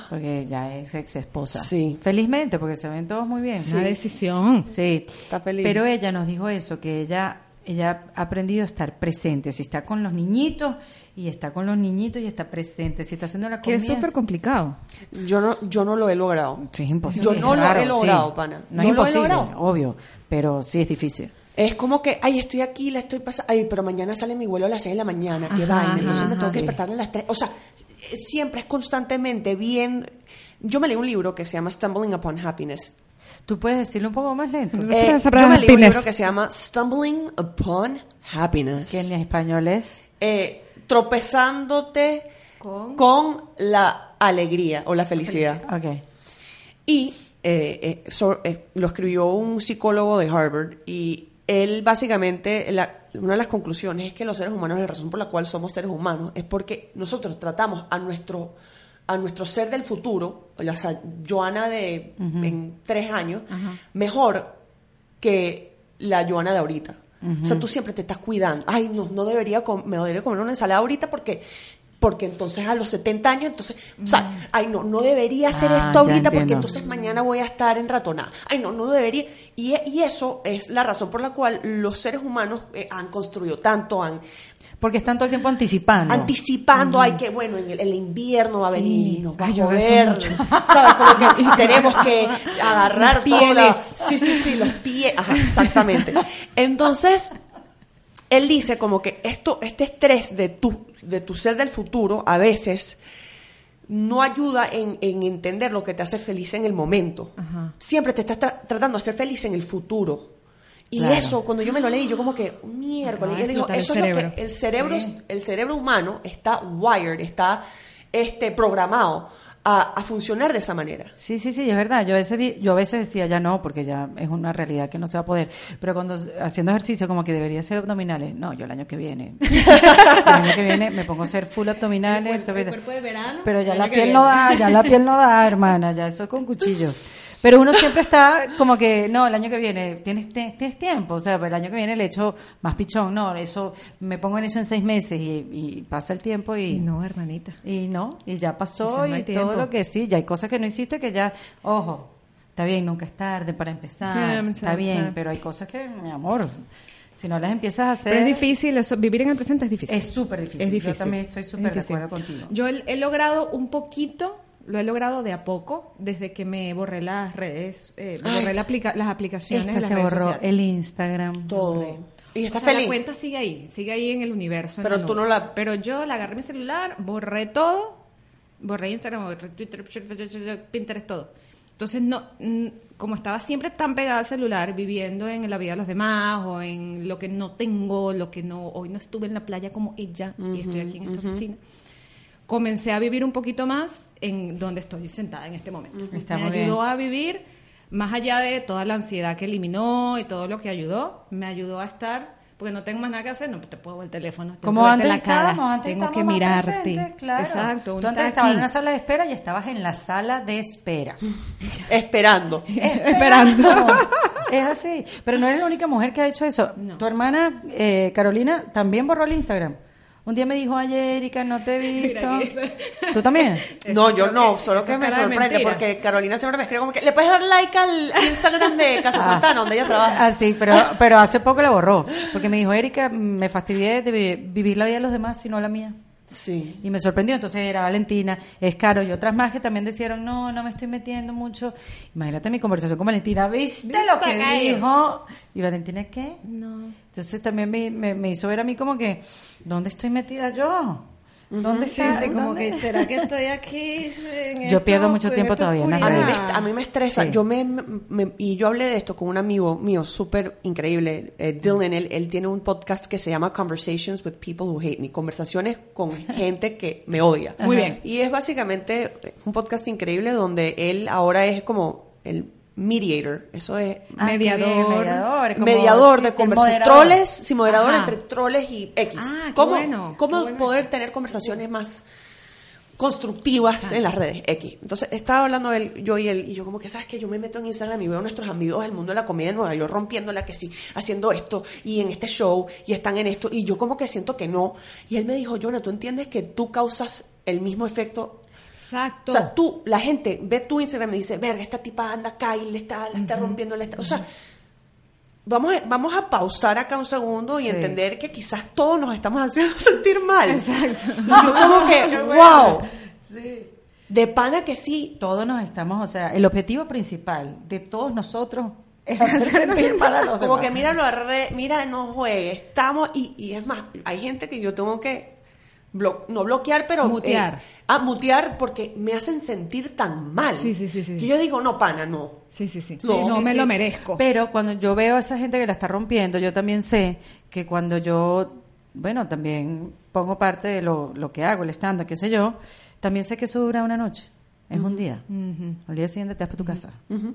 Porque ya es ex esposa. Sí. Felizmente, porque se ven todos muy bien. Una decisión. Sí. Está feliz. Pero ella nos dijo eso, que ella ella ha aprendido a estar presente. Si está con los niñitos y está con los niñitos y está presente. Si está haciendo la Que comida. es súper complicado. Yo no, yo no lo he logrado. Sí, es imposible. Yo no lo he logrado, sí. pana. No, No es lo he logrado. obvio. Pero sí es difícil. Es como que, ay, estoy aquí, la estoy pasando, ay, pero mañana sale mi vuelo a las 6 de la mañana, qué Ajá, vaina, entonces me ajá, tengo que despertar a las 3. O sea, eh, siempre es constantemente bien. Yo me leí un libro que se llama Stumbling Upon Happiness. ¿Tú puedes decirlo un poco más lento? Eh, yo me leí un libro que se llama Stumbling Upon Happiness. Que en español es... Eh, tropezándote Con- con la alegría o la felicidad. Ok. Y eh, eh, so- eh, lo escribió un psicólogo de Harvard y él básicamente, la- una de las conclusiones es que los seres humanos, la razón por la cual somos seres humanos es porque nosotros tratamos a nuestro, a nuestro ser del futuro, o sea, Joana de en tres años, mejor que la Joana de ahorita. O sea, tú siempre te estás cuidando. Ay, no, no debería, me debería comer una ensalada ahorita porque porque entonces a los 70 años, entonces, o sea, ay, no, no debería hacer Ah, esto ahorita porque entonces mañana voy a estar en ratonada. Ay, no, no debería. Y, y eso es la razón por la cual los seres humanos eh, han construido tanto, han Porque están todo el tiempo anticipando. anticipando, ay, que bueno, en el, el invierno va a Sí. venir y nos va Ay, a joder. ¿Sabes? Como que tenemos que agarrar pieles. Sí, sí, sí, los pies. Ajá, exactamente. Entonces, él dice como que esto, este estrés de tu, de tu ser del futuro a veces no ayuda en, en entender lo que te hace feliz en el momento. Ajá. Siempre te estás tra- tratando de hacer feliz en el futuro. Y Claro. eso, cuando yo me lo leí, yo como que, miércoles, y de él dijo, eso es lo cerebro. que el cerebro, Sí. el cerebro humano está wired, está este, programado a, a funcionar de esa manera. Sí, sí, sí, es verdad. Yo a, veces, yo a veces decía ya no, porque ya es una realidad que no se va a poder. Pero cuando haciendo ejercicio, como que debería ser abdominales. No, yo el año que viene. el año que viene me pongo a hacer full abdominales. El cuerpo- el entonces- cuerpo de verano, Pero ya la piel viene. no da, ya la piel no da, hermana. Ya eso con cuchillo. Pero uno siempre está como que, no, el año que viene, tienes, tienes tiempo, o sea, pero el año que viene le echo más pichón, no, eso, me pongo en eso en seis meses y, y pasa el tiempo y, no, hermanita. y no, y ya pasó no y todo lo que sí, ya hay cosas que no hiciste que ya, ojo, está bien, nunca es tarde para empezar, Sí, está bien, pero hay cosas que, mi amor, si no las empiezas a hacer, Pero es difícil, eso, vivir en el presente es difícil. es súper difícil. Es difícil. Yo también estoy Es súper de acuerdo contigo. Yo he, he logrado un poquito, lo he logrado de a poco, desde que me borré las redes, eh, me borré la aplica- las aplicaciones Esta las se redes borró sociales. el Instagram. Todo. Y O está sea, feliz. La cuenta sigue ahí, sigue ahí en el universo. en Pero tú nube. no la- Pero yo la agarré mi celular, borré todo, borré Instagram, borré Twitter, Pinterest, todo. Entonces, no, como estaba siempre tan pegada al celular, viviendo en la vida de los demás o en lo que no tengo, lo que no, hoy no estuve en la playa como ella y estoy aquí en esta oficina, comencé a vivir un poquito más en donde estoy sentada en este momento. Está me muy bien. ayudó a vivir, más allá de toda la ansiedad que eliminó y todo lo que ayudó, me ayudó a estar, porque no tengo más nada que hacer, no te puedo ver el teléfono. Como antes la cara, estábamos, antes tengo que mirarte. presentes, claro. Exacto. Tú antes estabas en una sala de espera y estabas en la sala de espera. Esperando. Esperando. Es así. Pero no eres la única mujer que ha hecho eso. No. Tu hermana, eh, Carolina, también borró el Instagram. Un día me dijo, ay, Erika, no te he visto. Mira, ¿Tú también? No, yo no, solo que me sorprende porque Carolina siempre me escribe como que le puedes dar like al Instagram de Casa Santana donde ella trabaja. Ah, sí, pero, pero hace poco la borró. Porque me dijo, Erika, me fastidié de vi- vivir la vida de los demás, sino la mía. Sí. Y me sorprendió. Entonces era Valentina, es Caro y otras más que también decían, no, no me estoy metiendo mucho. Imagínate mi conversación con Valentina. ¿Viste lo que dijo? ¿Y Valentina qué? No. Entonces también me, me, me hizo ver a mí como que, ¿dónde estoy metida yo? ¿Dónde Sí, está? sí, como ¿Dónde? que, ¿será que estoy aquí? en Yo esto- pierdo mucho en tiempo todavía en A mí, me, a mí me estresa. Sí. Yo me, me- y yo hablé de esto con un amigo mío súper increíble, eh, Dylan. Él, él tiene un podcast que se llama Conversations with People Who Hate Me. Conversaciones con gente que me odia. Muy bien. Y es básicamente un podcast increíble donde él ahora es como el mediator. Eso es Ah, Mediador. mediador. como- mediador sí, de conversaciones. Troles, sí, moderador Ajá. entre troles y X. Ah, ¿Cómo, bueno, cómo bueno poder eso. tener conversaciones más constructivas en las redes X. Entonces, estaba hablando él, yo y él, y yo como que, ¿sabes que Yo me meto en Instagram y veo a nuestros amigos del mundo de la comedia en Nueva York rompiéndola, que sí, haciendo esto, y en este show, y están en esto, y yo como que siento que no. Y él me dijo, Jonah, ¿tú entiendes que tú causas el mismo efecto Exacto. o sea, tú, la gente ve tu Instagram y dice, verga, esta tipa anda acá y le está, la está rompiendo, le está... O sea, vamos a, vamos a pausar acá un segundo y Sí. entender que quizás todos nos estamos haciendo sentir mal. Exacto. Y yo como que, wow, Sí. de pana que sí. Todos nos estamos, o sea, el objetivo principal de todos nosotros es hacer sentir mal a los Como demás. que mira, lo arre- mira, no juegues, estamos... Y, y es más, hay gente que yo tengo que... blo- no bloquear, pero... Mutear. eh, ah, mutear porque me hacen sentir tan mal. Sí, sí, sí, sí. Que yo digo, no, pana, no. Sí, sí, sí. No, no sí, me sí. lo merezco. Pero cuando yo veo a esa gente que la está rompiendo, yo también sé que cuando yo, bueno, también pongo parte de lo, lo que hago, el stand qué sé yo, también sé que eso dura una noche, es un día. Al día siguiente te vas para tu casa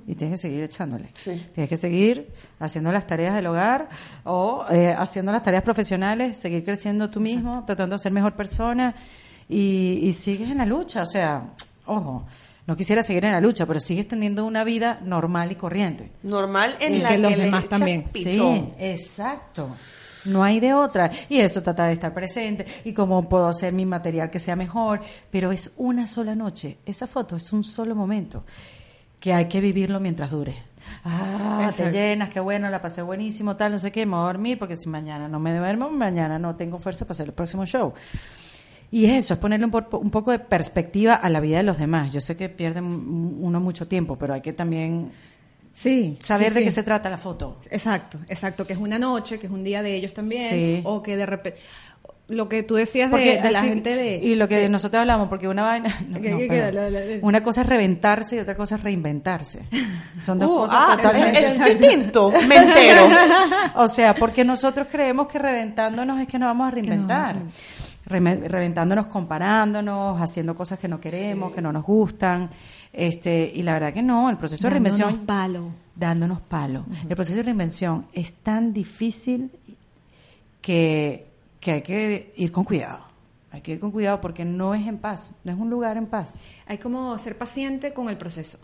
y tienes que seguir echándole. Sí. Tienes que seguir haciendo las tareas del hogar o eh, haciendo las tareas profesionales, seguir creciendo tú mismo, tratando de ser mejor persona y, y sigues en la lucha. O sea, ojo, no quisiera seguir en la lucha, pero sigues teniendo una vida normal y corriente. Normal en Y la que los demás también. Sí, exacto. No hay de otra. Y eso trata de estar presente y cómo puedo hacer mi material que sea mejor. Pero es una sola noche. Esa foto es un solo momento que hay que vivirlo mientras dure. Ah, te Exacto. llenas, qué bueno, la pasé buenísimo, tal, no sé qué, me voy a dormir porque si mañana no me duermo, mañana no tengo fuerza para hacer el próximo show. Y eso, es ponerle un, po- un poco de perspectiva a la vida de los demás. Yo sé que pierde uno mucho tiempo, pero hay que también Sí. saber sí, de sí. qué se trata la foto. Exacto, exacto, que es una noche, que es un día de ellos también, Sí. o que de repente lo que tú decías de, Porque de la así- gente de y lo que nosotros hablamos porque una vaina no, ¿Qué- no? La- la- la- una cosa es reventarse y otra cosa es reinventarse son dos Uh, cosas ah, totalmente es, es distinto, me entero. o sea porque nosotros creemos que reventándonos es que nos vamos a reinventar Reme- reventándonos comparándonos haciendo cosas que no queremos que no nos gustan este y la verdad que no el proceso de Dándonos reinvención palo. dándonos palo. El proceso de reinvención es tan difícil que, que hay que ir con cuidado. Hay que ir con cuidado porque no es en paz, no es un lugar en paz. Hay como ser paciente con el proceso.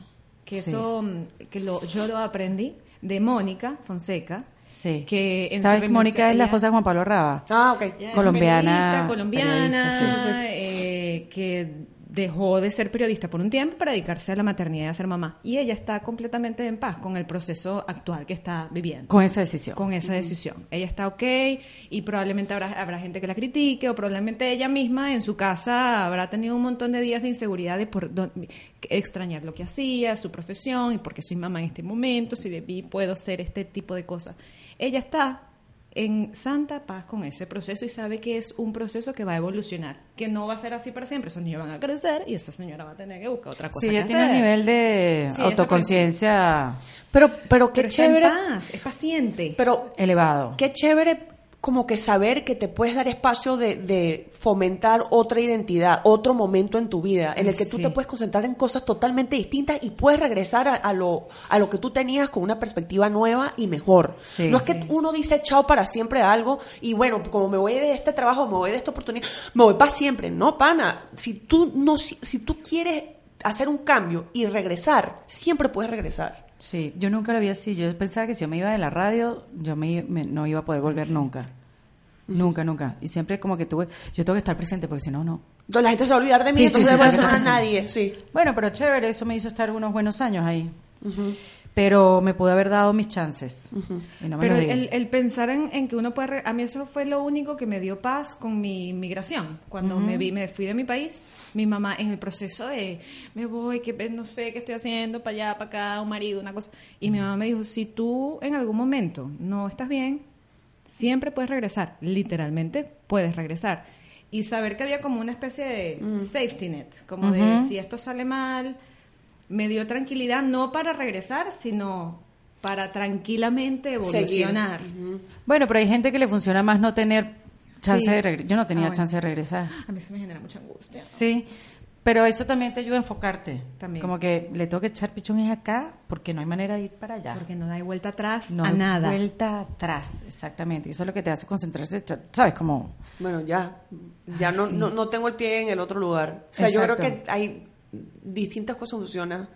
Que Sí. eso, mm, que lo, yo lo aprendí de Mónica Fonseca. Sí. Que en ¿Sabes? Mónica es la esposa de Juan Pablo Raba. Ah, ok. Es Colombiana, colombiana, sí, sí, sí. eh, que dejó de ser periodista por un tiempo para dedicarse a la maternidad y a ser mamá. Y ella está completamente en paz con el proceso actual que está viviendo. Con esa decisión. con esa decisión. Ella está ok y probablemente habrá, habrá gente que la critique o probablemente ella misma en su casa habrá tenido un montón de días de inseguridad de por extrañar lo que hacía, su profesión y porque soy mamá en este momento, si debí puedo hacer este tipo de cosas. Ella está en santa paz con ese proceso y sabe que es un proceso que va a evolucionar, que no va a ser así para siempre, esos niños van a crecer y esa señora va a tener que buscar otra cosa. Sí, ella tiene un nivel de Sí, autoconciencia Pero, pero qué Pero está chévere. en paz, es paciente. Pero elevado. qué chévere como que saber que te puedes dar espacio de, de fomentar otra identidad, otro momento en tu vida, en el que tú Sí. te puedes concentrar en cosas totalmente distintas y puedes regresar a, a lo, a lo que tú tenías con una perspectiva nueva y mejor. Sí, no es que uno dice chao para siempre a algo y bueno, como me voy de este trabajo, me voy de esta oportunidad, me voy para siempre. No, pana. Si tú, no, si, si tú quieres hacer un cambio y regresar, siempre puedes regresar. Sí, yo nunca lo vi así. Yo pensaba que si yo me iba de la radio, yo me, me- no iba a poder volver nunca. Nunca, nunca. Y siempre como que tuve, yo tengo que estar presente porque si no, no. Entonces la gente se va a olvidar de mí, Sí, entonces sí, no sí, voy a sonar a nadie. Sí. Bueno, pero chévere, eso me hizo estar unos buenos años ahí. Pero me pude haber dado mis chances. Y no me Pero el, el pensar en, en que uno puede... re- A mí eso fue lo único que me dio paz con mi migración. Cuando me, vi, me fui de mi país, mi mamá en el proceso de me voy, que no sé qué estoy haciendo, para allá, para acá, un marido, una cosa. Y mi mamá me dijo, si tú en algún momento no estás bien, siempre puedes regresar. Literalmente puedes regresar. Y saber que había como una especie de safety net, como de si esto sale mal, me dio tranquilidad no para regresar, sino para tranquilamente evolucionar. Bueno, pero hay gente que le funciona más no tener chance Sí. de regresar. Yo no tenía Ah, bueno. chance de regresar. A mí eso me genera mucha angustia. Sí, pero eso también te ayuda a enfocarte. También. Como que le tengo que echar pichones acá porque no hay manera de ir para allá. Porque no hay vuelta atrás no a hay nada. vuelta atrás, exactamente. Y eso es lo que te hace concentrarse, ¿sabes? Como Bueno, ya. Ya no, Sí. no, no tengo el pie en el otro lugar. O sea, yo creo que hay distintas cosas funcionan.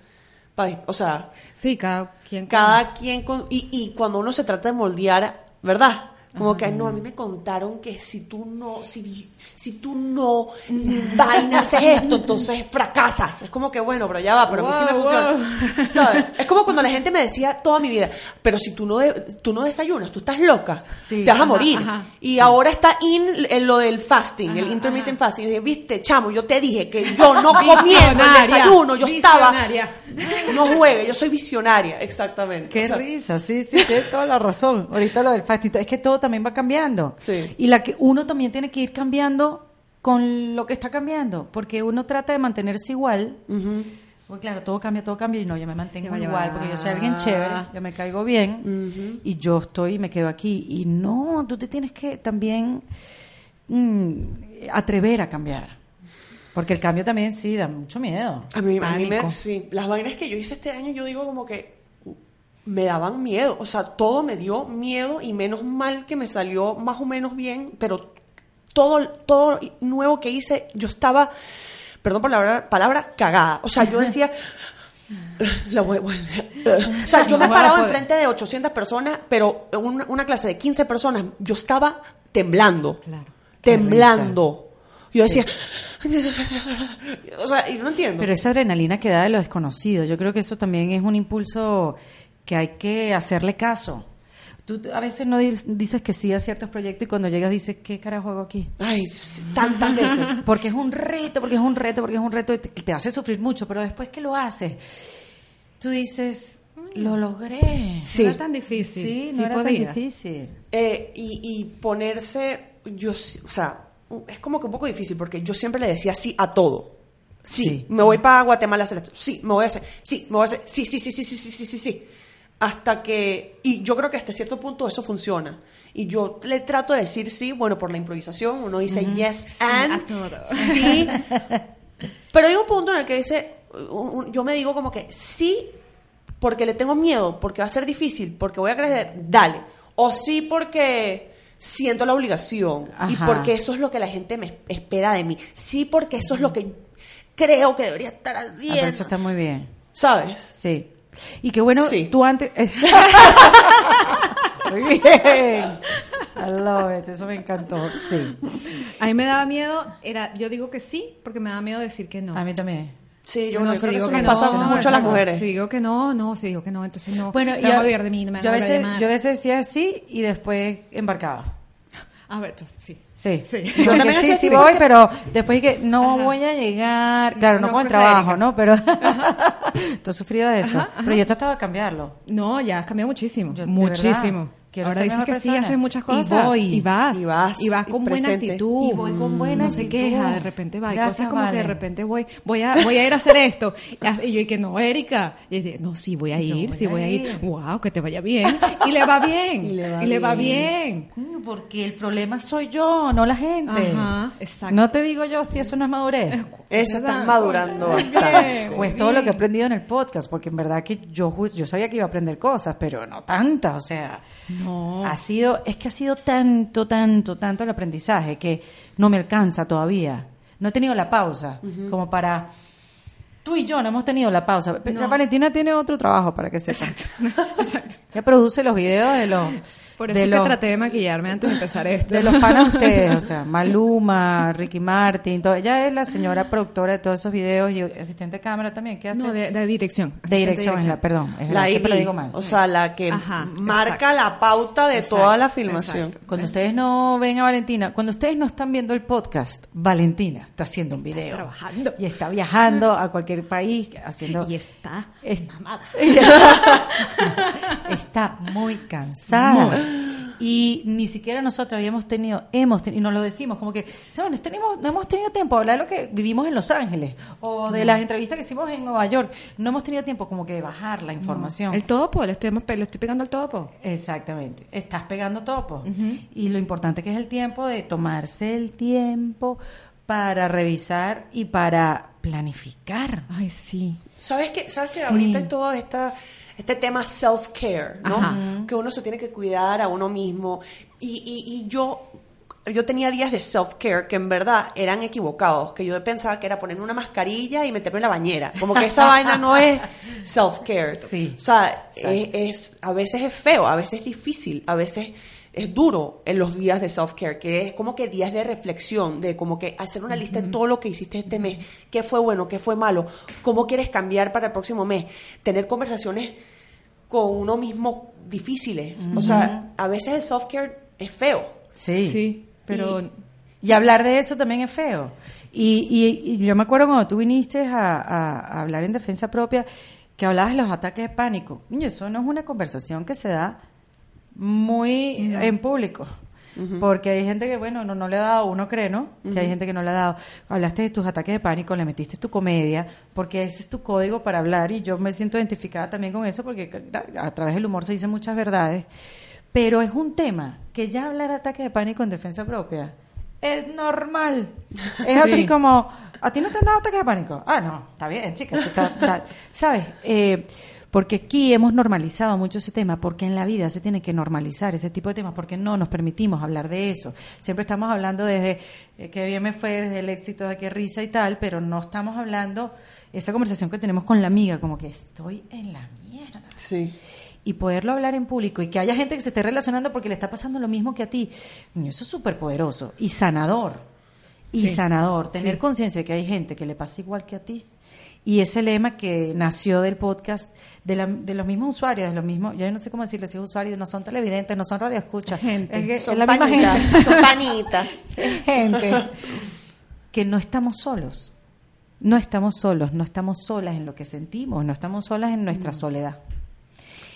O sea, Sí, cada quien. cada quien con... Y, y cuando uno se trata de moldear, ¿verdad? Como que, no, a mí me contaron que si tú no, si, si tú no vainas haces esto, entonces fracasas. Es como que, bueno, pero ya va, pero a mí sí me Wow, funciona. ¿Sabes? Es como cuando la gente me decía toda mi vida, pero si tú no, de- tú no desayunas, tú estás loca, Sí, te vas a morir. ajá. Y ahora está in en lo del fasting, el intermittent fasting. Y dije, viste, chamo, yo te dije que yo no comiendo el desayuno, yo estaba... No juegue, yo soy visionaria, exactamente. Qué O sea, risa, sí, sí, tienes toda la razón. Ahorita lo del fastito, es que todo también va cambiando. Sí. Y la que uno también tiene que ir cambiando con lo que está cambiando, porque uno trata de mantenerse igual. Pues claro, todo cambia, todo cambia y no, yo me mantengo igual, porque yo soy alguien chévere, yo me caigo bien y yo estoy y me quedo aquí. Y no, tú te tienes que también mm, atrever a cambiar, porque el cambio también sí da mucho miedo. A mí, a mí me, sí, las vainas que yo hice este año, yo digo como que me daban miedo, o sea, todo me dio miedo y menos mal que me salió más o menos bien, pero todo, todo nuevo que hice, yo estaba, perdón por la palabra, palabra cagada, o sea, yo decía, la voy- voy- o sea, yo me paraba poder. enfrente de 800 personas, pero en una, una clase de 15 personas, yo estaba temblando, Claro. Temblando. Yo decía, o sea, y no entiendo. Pero esa adrenalina que da de lo desconocido, yo creo que eso también es un impulso que hay que hacerle caso. Tú a veces no dices que sí a ciertos proyectos y cuando llegas dices, ¿qué carajo hago aquí? Ay, tantas veces. Porque es un reto, porque es un reto, porque es un reto y te, hace sufrir mucho, pero después que lo haces, tú dices, mm. lo logré. Sí. No era tan difícil. Sí, no sí era tan difícil. Eh, y, ponerse, yo, o sea, es como que un poco difícil porque yo siempre le decía sí a todo. Sí, me voy para Guatemala a hacer esto. Sí, me voy a hacer. Sí, me voy a hacer. Sí, sí, sí, sí, sí, sí, sí, sí. sí. Hasta que, y yo creo que hasta cierto punto eso funciona. Y yo le trato de decir sí, bueno, por la improvisación, uno dice yes and a todo. sí. Pero hay un punto en el que dice, yo me digo como que sí, porque le tengo miedo, porque va a ser difícil, porque voy a crecer, dale. O sí porque siento la obligación y porque eso es lo que la gente me espera de mí. Sí, porque eso es lo que creo que debería estar Ah, pero haciendo. eso está muy bien. ¿Sabes? Sí. Y qué bueno, Sí. tú antes... muy bien. I love it, eso me encantó. Sí. A mí me daba miedo, era, yo digo que sí, porque me daba miedo decir que no. A mí también. Sí, yo, no, si creo que digo eso que nos no, pasa no, mucho a las mujeres. Si digo que no, no, si digo que no, entonces no. Bueno, yo, de mí, no me yo, a veces, yo a veces decía sí y después embarcaba. A ver, entonces, sí. Sí. Sí. Yo también sí, sí así, voy, ¿viste? pero después que no Ajá. voy a llegar, Sí, claro, no, no con el trabajo. ¿no? Pero has sufrido de eso. Pero yo trataba de cambiarlo. No, ya has cambiado muchísimo. Yo, muchísimo. Quiero Ahora ser dices mejor que sí, persona. haces muchas Y cosas. voy. Y vas. Y vas, Y vas y con buena presente. actitud. Y voy con buena no se actitud. queja, de repente va. Hay Gracias, cosas como que de repente voy, voy a, voy a ir a hacer esto. Y yo, y que no, Erika. Y dice, no, sí voy a ir, voy sí a voy a ir. ir. Wow, que te vaya bien. Y le va bien. Y le va y le va bien. Porque el problema soy yo, no la gente. Ajá, exacto. No te digo yo si eso no es madurez. Eso está madurando bastante. bien. Pues todo lo que he aprendido en el podcast, porque en verdad que yo, yo sabía que iba a aprender cosas, pero no tantas, o sea, No. Ha sido, es que ha sido tanto, tanto, tanto el aprendizaje que no me alcanza todavía. No he tenido la pausa como para... Tú y yo no hemos tenido la pausa. Pero La Valentina tiene otro trabajo para que sepan. Ella produce los videos de los... Por eso de es que traté de maquillarme antes de empezar esto. de los panas de ustedes, o sea, Maluma, Ricky Martin, todo. ella es la señora productora de todos esos videos y asistente de cámara también, ¿qué hace? No, de, de dirección. de dirección, es la, perdón, es La lo ID, digo mal. o sea, la que Ajá, marca exacto. la pauta de Exacto, toda la filmación. exacto. Cuando ustedes no ven a Valentina, cuando ustedes no están viendo el podcast, Valentina está haciendo un video. trabajando. Y está viajando a cualquier país haciendo... Y está Es- mamada. está muy cansada. Y ni siquiera nosotros habíamos tenido, hemos tenido, y nos lo decimos, como que, ¿sabes? No, tenemos, no hemos tenido tiempo de hablar de lo que vivimos en Los Ángeles o de las entrevistas que hicimos en Nueva York. No hemos tenido tiempo como que de bajar la información. El topo, le estoy, le estoy pegando al topo. Exactamente. Estás pegando topo. Y lo importante que es el tiempo de tomarse el tiempo para revisar y para planificar. Ay, sí. ¿Sabes qué? ¿Sabes que Sí. ahorita en todo esta, este tema self-care, ¿no? Ajá. Que uno se tiene que cuidar a uno mismo. Y, y, y yo, yo tenía días de self-care que en verdad eran equivocados, que yo pensaba que era ponerme una mascarilla y meterme en la bañera. Como que esa vaina no es self-care. Sí. O sea, es, es- a veces es feo, a veces es difícil, a veces es duro en los días de self-care, que es como que días de reflexión, de como que hacer una lista de todo lo que hiciste este mes, qué fue bueno, qué fue malo, cómo quieres cambiar para el próximo mes, tener conversaciones con uno mismo difíciles. O sea, a veces el self-care es feo. Sí. Sí, pero... Y hablar de eso también es feo. Y, y- y yo me acuerdo cuando tú viniste a, a- a hablar en defensa propia, que hablabas de los ataques de pánico. Niño, eso no es una conversación que se da muy en público. Porque hay gente que, bueno, no, no le ha dado, uno cree, ¿no? Que hay gente que no le ha dado. Hablaste de tus ataques de pánico, le metiste tu comedia, porque ese es tu código para hablar y yo me siento identificada también con eso porque a través del humor se dicen muchas verdades. Pero es un tema que ya hablar ataques de pánico en defensa propia es normal. Es así como, ¿a ti no te han dado ataques de pánico? Ah, no, está bien, chica. tú estás- estás- ¿Sabes? Eh, porque aquí hemos normalizado mucho ese tema, porque en la vida se tiene que normalizar ese tipo de temas, porque no nos permitimos hablar de eso. Siempre estamos hablando desde eh, qué bien me fue, desde el éxito, de qué risa y tal, pero no estamos hablando esa conversación que tenemos con la amiga, como que estoy en la mierda Sí. y poderlo hablar en público y que haya gente que se esté relacionando porque le está pasando lo mismo que a ti, eso es súper poderoso y sanador. Y Sí. sanador, tener Sí. conciencia de que hay gente que le pasa igual que a ti. Y ese lema que nació del podcast de, la- de los mismos usuarios, de los mismos, ya no sé cómo decirles, si usuarios, no son televidentes, no son radioescuchas, Gente. es, que Son es la misma panitas, gente, son panitas. gente que no estamos solos. No estamos solos, no estamos solas en lo que sentimos, no estamos solas en Mm. nuestra soledad.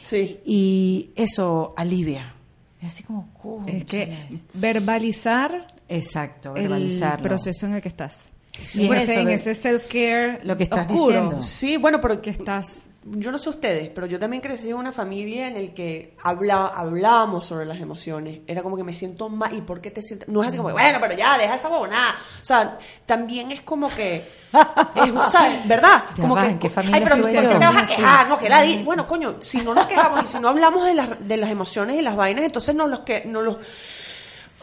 Sí. Y eso alivia. Es así como... Es que verbalizar Exacto, el verbalizarlo. proceso en el que estás. Y eso, en ese self-care lo que estás oscuro diciendo. Sí, bueno, pero que estás... yo no sé ustedes, pero yo también crecí en una familia en el que habla, hablábamos sobre las emociones. Era como que me siento mal. ¿Y por qué te sientes? No es así como, bueno, pero ya, deja esa bobonada. O sea, también es como que. Es, ¿Sabes? ¿Verdad? Ya como va, que. ¿en qué familia Ay, pero ¿por qué te vas a quejar? No, que la di- Bueno, coño, si no nos quejamos y si no hablamos de las, de las emociones y las vainas, entonces no los que. No los,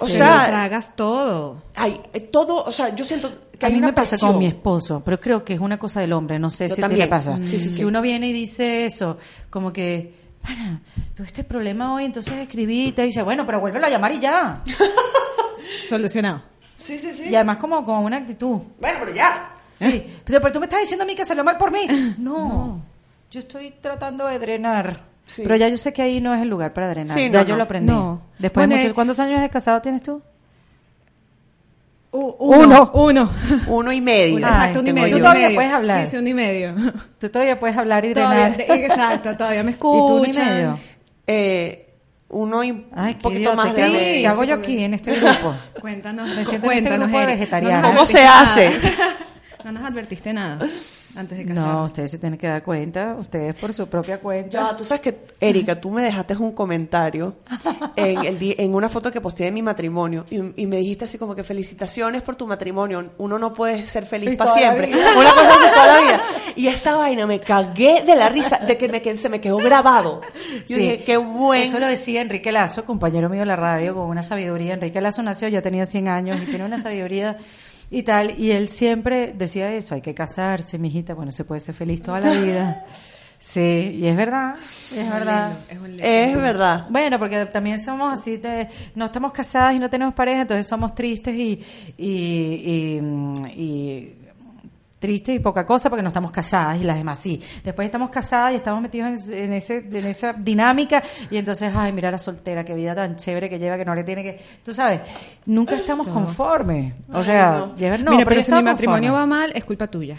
o sea, lo tragas todo. hay eh, todo. O sea, yo siento que a mí me pasa presión. con mi esposo, pero creo que es una cosa del hombre, no sé Yo si también. te pasa. Sí, sí, sí. Que uno viene y dice eso, como que, para, tuve este problema hoy, entonces escribí y te dice, bueno, pero vuélvelo a llamar y ya. Solucionado. Sí, sí, sí. Y además como con una actitud. Bueno, pero ya. Sí, pero, pero tú me estás diciendo a mí que salió mal por mí. No, yo estoy tratando de drenar. Sí. Pero ya yo sé que ahí no es el lugar para drenar. Sí, ya no, yo no. lo aprendí. No. Después de muchos, ¿Cuántos años de casado tienes tú? Uno. Uno. Uno y medio. Exacto, uno y medio. Tú uno todavía medio. puedes hablar. Sí, sí, uno y medio. Tú todavía puedes hablar y Todavía- drenar. de- exacto, todavía me ¿Y tú un y escuchan. medio? Eh, uno y Ay, un qué poquito más ¿qué, de... Sí, qué hago yo aquí en este grupo? Cuéntanos, Me siento en este cuéntanos, grupo de. No ¿Cómo se hace? No nos advertiste nada antes de casarnos. No, ustedes se tienen que dar cuenta, ustedes por su propia cuenta. Ya, tú sabes que, Erika, tú me dejaste un comentario en, el di- en una foto que posteé de mi matrimonio y, y me dijiste así como que felicitaciones por tu matrimonio, uno no puede ser feliz para siempre. Una cosa así toda la vida. Y esa vaina me cagué de la risa, de que me, que se me quedó grabado. Yo Sí. dije, qué bueno. Eso lo decía Enrique Lazo, compañero mío de la radio, con una sabiduría. Enrique Lazo nació, ya tenía 100 años y tiene una sabiduría y tal. Y él siempre decía eso, hay que casarse, mijita, bueno, se puede ser feliz toda la vida. Sí, y es verdad, es verdad. Es lindo. Es verdad. Bueno, porque también somos así, de- no estamos casadas y no tenemos pareja, entonces somos tristes y, y, y, mm, y tristes y poca cosa porque no estamos casadas y las demás sí. Después estamos casadas y estamos metidos en, en ese, en esa dinámica y entonces, ay, mira la soltera, qué vida tan chévere que lleva, que no le tiene que... Tú sabes, nunca estamos conformes. O sea, no. llevar- no, Mira, pero si mi matrimonio va mal, es culpa tuya.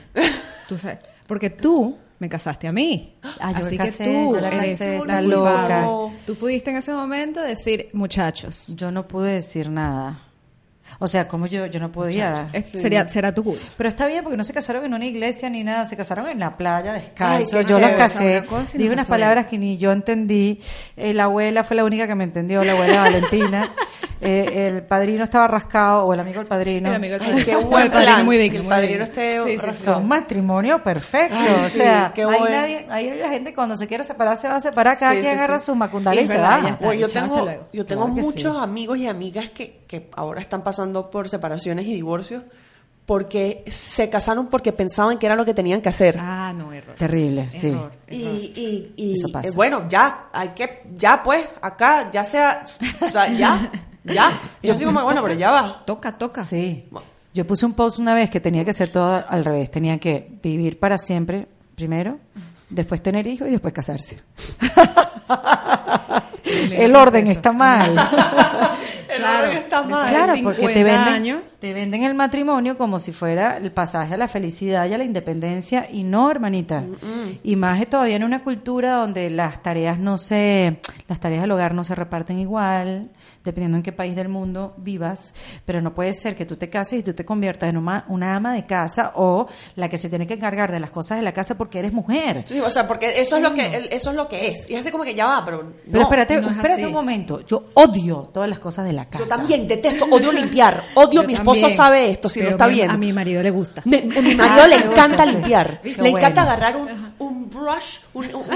Tú sabes. Porque tú me casaste a mí. Ah, yo Así casé, que tú yo la eres casé, loca. Tú pudiste en ese momento decir, muchachos, Yo no pude decir nada. O sea, como yo, yo no podía... es- sería, será tu culpa. Pero está bien porque no se casaron en una iglesia ni nada, se casaron en la playa descalzo. Ay, yo los chévere, casé, esa cosa y dije nos unas bien. palabras que ni yo entendí. Eh, la abuela fue la única que me entendió, la abuela Valentina. Eh, el padrino estaba rascado, o el amigo del padrino. El amigo del padrino. qué buen padrino plan. muy digno, el padrino esté Sí, sí, sí. Rascado. un matrimonio perfecto. Ay, o sí, sea, qué bueno. nadie, ahí la gente cuando se quiere separar se va a separar, cada Sí, quien sí, agarra sí. su macundala Y se va. Pues yo tengo, yo tengo muchos sí. amigos y amigas que, que ahora están pasando por separaciones y divorcios porque se casaron porque pensaban que era lo que tenían que hacer. Ah, no, error. Terrible, sí. Error, Y, error. y, y Eso pasa. eh, bueno, ya, hay que, ya pues, acá, ya sea, o sea, ya, ya. Yo así como, bueno, pero ya va. Toca, toca. Sí. Yo puse un post una vez que tenía que ser todo al revés. Tenía que vivir para siempre primero, después tener hijos y después casarse. El orden está mal. El orden está mal. Claro, porque te 50 venden, años. te venden el matrimonio como si fuera el pasaje a la felicidad y a la independencia y no, hermanita. Y más todavía en una cultura donde las tareas no se, las tareas del hogar no se reparten igual, dependiendo en qué país del mundo vivas, pero no puede ser que tú te cases y tú te conviertas en una, una ama de casa o la que se tiene que encargar de las cosas de la casa porque eres mujer. Sí, o sea, porque eso es lo que, eso es lo que es. Y así como que ya va, pero. Pero espérate, no es espérate así. un momento. Yo odio todas las cosas de la casa. Yo también detesto, odio limpiar. Odio, Yo mi esposo también. sabe esto, si Pero lo está viendo. A mi marido le gusta. Me- a mi marido Ah, le encanta limpiar. Qué le encanta agarrar un, un brush, un, un, un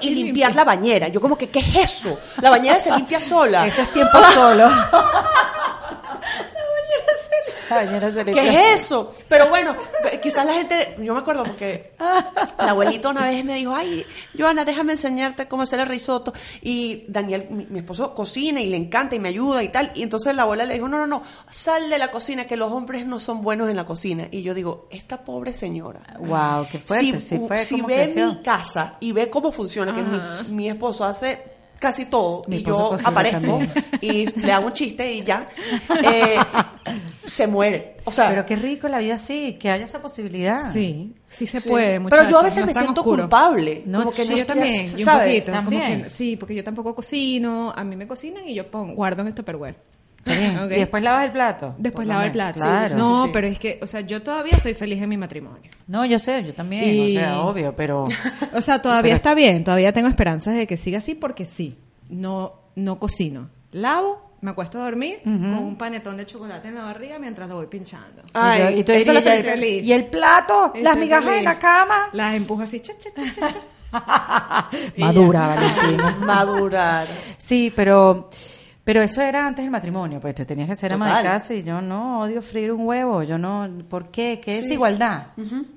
y limpiar la bañera. Yo como que, ¿qué es eso? La bañera se limpia sola. Eso es tiempo solo. ¿Qué es eso? Pero bueno, quizás la gente, yo me acuerdo porque la abuelita una vez me dijo, ay, Joana, déjame enseñarte cómo hacer el risotto. Y Daniel, mi, mi esposo, cocina y le encanta y me ayuda y tal. Y entonces la abuela le dijo, no, no, no, sal de la cocina, que los hombres no son buenos en la cocina. Y yo digo, esta pobre señora. Wow, qué fuerte. si sí, fue si como ve creció. mi casa y ve cómo funciona, que mi, mi esposo hace casi todo Mi y yo aparezco y le hago un chiste y ya, eh, se muere. O sea, Pero qué rico la vida así, que haya esa posibilidad. Sí, sí se Sí. puede, Pero yo a veces no me siento oscuro. culpable. No, como que sí, no yo estoy también, yo un ¿sabes? como También. que- sí, porque yo tampoco cocino, a mí me cocinan y yo pongo, guardo en el Tupperware. Y después lavas el plato. Después lavo el plato. Claro. Sí, sí, no, pero es que, o sea, yo todavía soy feliz en mi matrimonio. No, yo sé, yo también, Y- o sea, obvio, pero... O sea, todavía Pero- está bien, todavía tengo esperanzas de que siga así porque sí. No, no cocino. Lavo, me acuesto a dormir con un panetón de chocolate en la barriga mientras lo voy pinchando. Ay, y, yo- y tú eso dirías, lo ¿y estoy el- feliz. ¿y el plato? ¿Las migajas feliz. en la cama? Las empujo así, cha, cha, cha, cha, cha. Madura, Valentina. Madurar. Sí, pero pero eso era antes del matrimonio, pues te tenías que ser ama de casa y yo no odio freír un huevo, yo no, ¿por qué? ¿Qué es igualdad?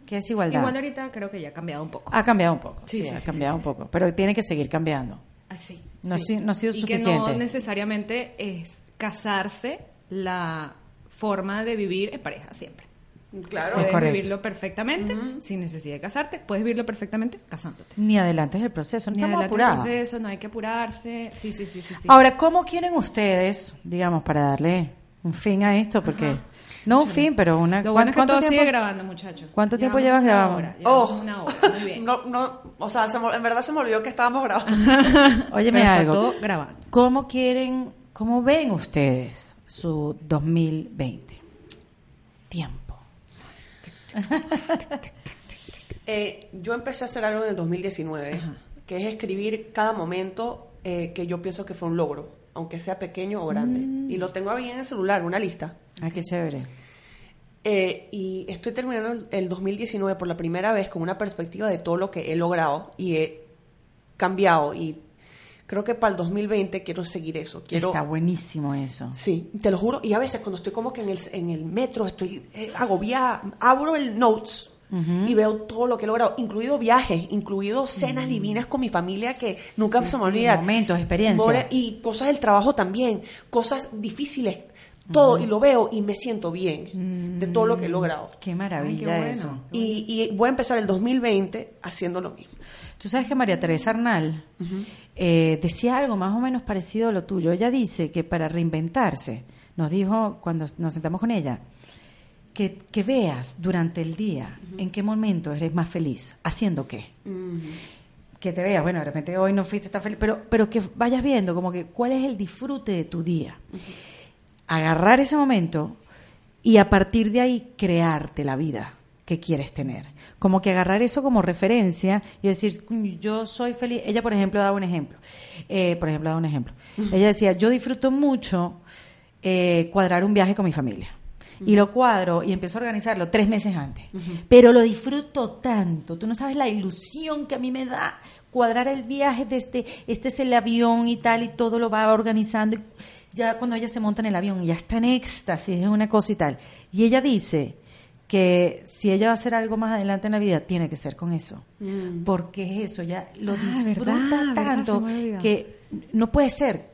¿Qué es igualdad? Igual ahorita creo que ya ha cambiado un poco. Ha cambiado un poco, sí, Sí, sí, ha sí, cambiado sí, un poco, pero tiene que seguir cambiando. Así. No ha si- no ha sido y que no suficiente. necesariamente es casarse la forma de vivir en pareja siempre. Claro. Puedes correcto. vivirlo perfectamente sin necesidad de casarte, puedes vivirlo perfectamente casándote. Ni adelante es el proceso, no Ni estamos adelante el apurados. proceso, no hay que apurarse. Sí, sí, sí, sí. sí. Ahora, ¿cómo quieren ustedes, digamos, para darle un fin a esto, porque no un fin, pero una. Lo bueno es que ¿cuánto todo tiempo- sigue grabando, muchachos. ¿Cuánto tiempo llevas una grabando? hora, llevamos Oh, una hora, muy bien. no, no, o sea, se en verdad se me olvidó que estábamos grabando. Óyeme Pero algo. todo grabando. ¿Cómo quieren, cómo ven ustedes su 2020? Tiempo. Eh, yo empecé a hacer algo en el 2019, que es escribir cada momento eh, que yo pienso que fue un logro, aunque sea pequeño o grande. Mm. Y lo tengo ahí en el celular, una lista. Ay, qué chévere. Eh, y estoy terminando el 2019 por la primera vez con una perspectiva de todo lo que he logrado y he cambiado. Y creo que para el 2020 quiero seguir eso. Quiero, Está buenísimo eso. Sí, te lo juro. Y a veces cuando estoy como que en el, en el metro, estoy eh, agobiada, abro el notes y veo todo lo que he logrado, incluido viajes, incluido cenas divinas con mi familia que nunca Sí, se me sí, olvida. momentos, experiencias. Y cosas del trabajo también, cosas difíciles, todo. Y lo veo y me siento bien de todo lo que he logrado. Qué maravilla Ay, qué bueno. eso. Y, y voy a empezar el 2020 haciendo lo mismo. Tú sabes que María Teresa Arnal eh, decía algo más o menos parecido a lo tuyo. Ella dice que para reinventarse, nos dijo cuando nos sentamos con ella, que, que veas durante el día en qué momento eres más feliz, haciendo qué. Que te veas, bueno, de repente hoy no fuiste tan feliz, pero, pero que vayas viendo como que cuál es el disfrute de tu día. Agarrar ese momento y a partir de ahí crearte la vida que quieres tener. Como que agarrar eso como referencia y decir, "Coño, yo soy feliz. Ella, por ejemplo, daba un ejemplo. Eh, por ejemplo, daba un ejemplo. Ella decía, yo disfruto mucho eh, cuadrar un viaje con mi familia. Y lo cuadro y empiezo a organizarlo tres meses antes. Pero lo disfruto tanto. Tú no sabes la ilusión que a mí me da cuadrar el viaje desde este es el avión y tal y todo lo va organizando. Y ya cuando ella se monta en el avión ya está en éxtasis, es una cosa y tal. Y ella dice que si ella va a hacer algo más adelante en la vida, tiene que ser con eso. Porque es eso, ya lo Ah, disfruta verdad, tanto que no puede ser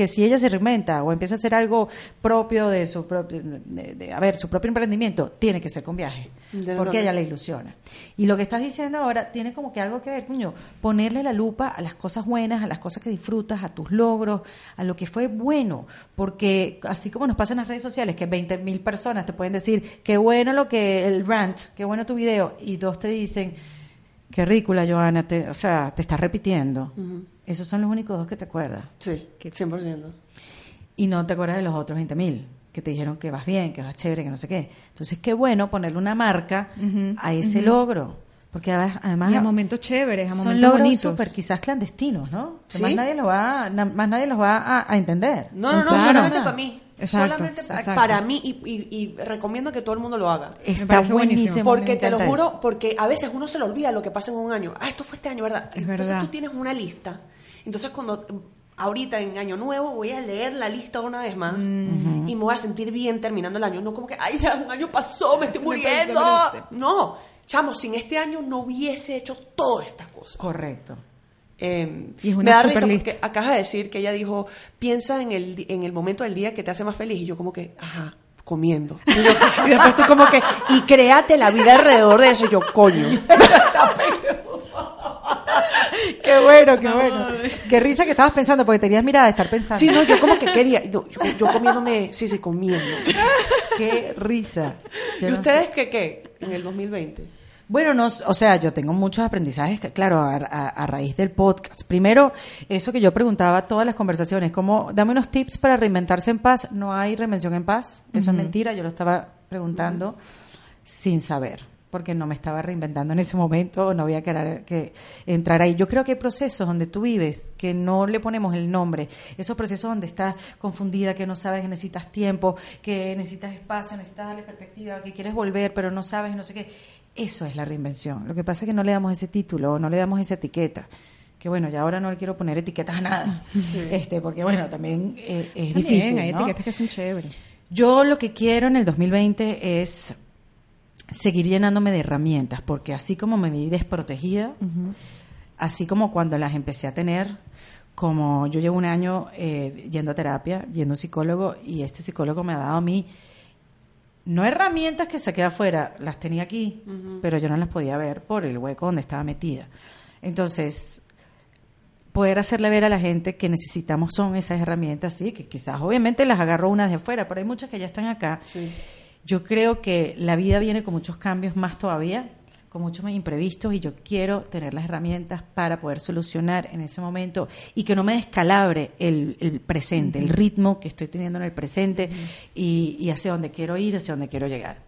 que si ella se reinventa o empieza a hacer algo propio de su propio, de, de- a ver, su propio emprendimiento, tiene que ser con viaje, De porque a ella le ilusiona. Y lo que estás diciendo ahora tiene como que algo que ver, coño, ponerle la lupa a las cosas buenas, a las cosas que disfrutas, a tus logros, a lo que fue bueno, porque así como nos pasa en las redes sociales, que 20 mil personas te pueden decir, qué bueno lo que, el rant, qué bueno tu video, y dos te dicen, qué ridícula, Joana, te, o sea, te estás repitiendo. Esos son los únicos dos que te acuerdas. Sí, 100%. Y no te acuerdas de los otros 20 mil que te dijeron que vas bien, que vas chévere, que no sé qué. Entonces, qué bueno ponerle una marca a ese logro. Porque además, además Y a momentos chéveres, a son momentos logros bonitos. súper quizás clandestinos, ¿no? Sí. más nadie los va, na- más nadie los va a, a entender. No, no, no, Claro. solamente para mí. Exacto, solamente exacto. para mí y, y- y recomiendo que todo el mundo lo haga. Está buenísimo. Porque te lo juro, eso. porque a veces uno se le olvida lo que pasa en un año. Ah, esto fue este año, ¿verdad? Es Entonces verdad. tú tienes una lista. Entonces cuando ahorita en año nuevo voy a leer la lista una vez más y me voy a sentir bien terminando el año. No como que, ay, ya un año pasó, me estoy muriendo. No, chamo, sin este año no hubiese hecho todas estas cosas. Correcto. Eh, Y es una me da risa lista. porque acabas de decir que ella dijo, piensa en el, en el momento del día que te hace más feliz. Y yo como que, ajá, comiendo. Y, yo- y después tú como que, y créate la vida alrededor de eso. Y yo, coño. Qué bueno, qué bueno. Qué risa que estabas pensando, porque tenías mirada de estar pensando. Sí, no, yo como que quería. no, yo, yo comiéndome, sí, sí, comiendo. Qué risa. Yo ¿Y no ustedes qué, qué? En el 2020. Bueno, no, o sea, yo tengo muchos aprendizajes, claro, a, a- a raíz del podcast. Primero, eso que yo preguntaba todas las conversaciones, como, dame unos tips para reinventarse en paz. No hay reinvención en paz, eso es mentira, yo lo estaba preguntando sin saber, porque no me estaba reinventando en ese momento, no había que, que entrar ahí. Yo creo que hay procesos donde tú vives que no le ponemos el nombre, esos procesos donde estás confundida, que no sabes que necesitas tiempo, que necesitas espacio, necesitas darle perspectiva, que quieres volver, pero no sabes y no sé qué. Eso es la reinvención. Lo que pasa es que no le damos ese título, no le damos esa etiqueta. Que bueno, ya ahora no le quiero poner etiquetas a nada. Este, porque bueno, también eh, es También, difícil. hay ¿no? etiquetas que son chéveres. Yo lo que quiero en el 2020 es seguir llenándome de herramientas, porque así como me vi desprotegida, así como cuando las empecé a tener, como yo llevo un año eh, yendo a terapia, yendo a un psicólogo, y este psicólogo me ha dado a mí, no herramientas que saqué afuera, las tenía aquí, pero yo no las podía ver por el hueco donde estaba metida. Entonces, poder hacerle ver a la gente que necesitamos son esas herramientas, sí, que quizás obviamente las agarro unas de afuera, pero hay muchas que ya están acá. Sí. Yo creo que la vida viene con muchos cambios más todavía, con muchos más imprevistos y yo quiero tener las herramientas para poder solucionar en ese momento y que no me descalabre el, el presente, el ritmo que estoy teniendo en el presente y, y hacia dónde quiero ir, hacia dónde quiero llegar.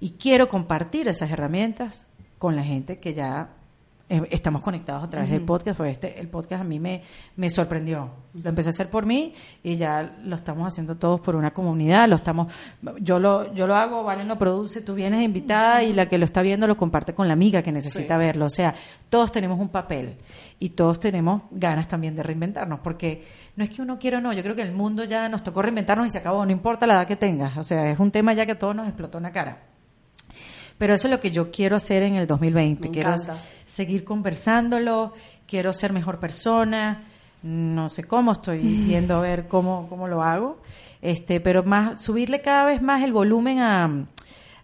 Y quiero compartir esas herramientas con la gente que ya eh, estamos conectados a través del podcast, porque este, el podcast a mí me, me sorprendió. Lo empecé a hacer por mí y ya lo estamos haciendo todos por una comunidad. Lo estamos, yo lo, yo lo hago, Valen lo produce, tú vienes invitada y la que lo está viendo lo comparte con la amiga que necesita Sí. verlo. O sea, todos tenemos un papel y todos tenemos ganas también de reinventarnos, porque no es que uno quiera o no, yo creo que el mundo ya nos tocó reinventarnos y se acabó, no importa la edad que tengas. O sea, es un tema ya que a todos nos explotó en la cara. Pero eso es lo que yo quiero hacer en el 2020. Me quiero encanta. seguir conversándolo, quiero ser mejor persona, no sé cómo, estoy viendo a ver cómo, cómo lo hago, este, pero más subirle cada vez más el volumen a,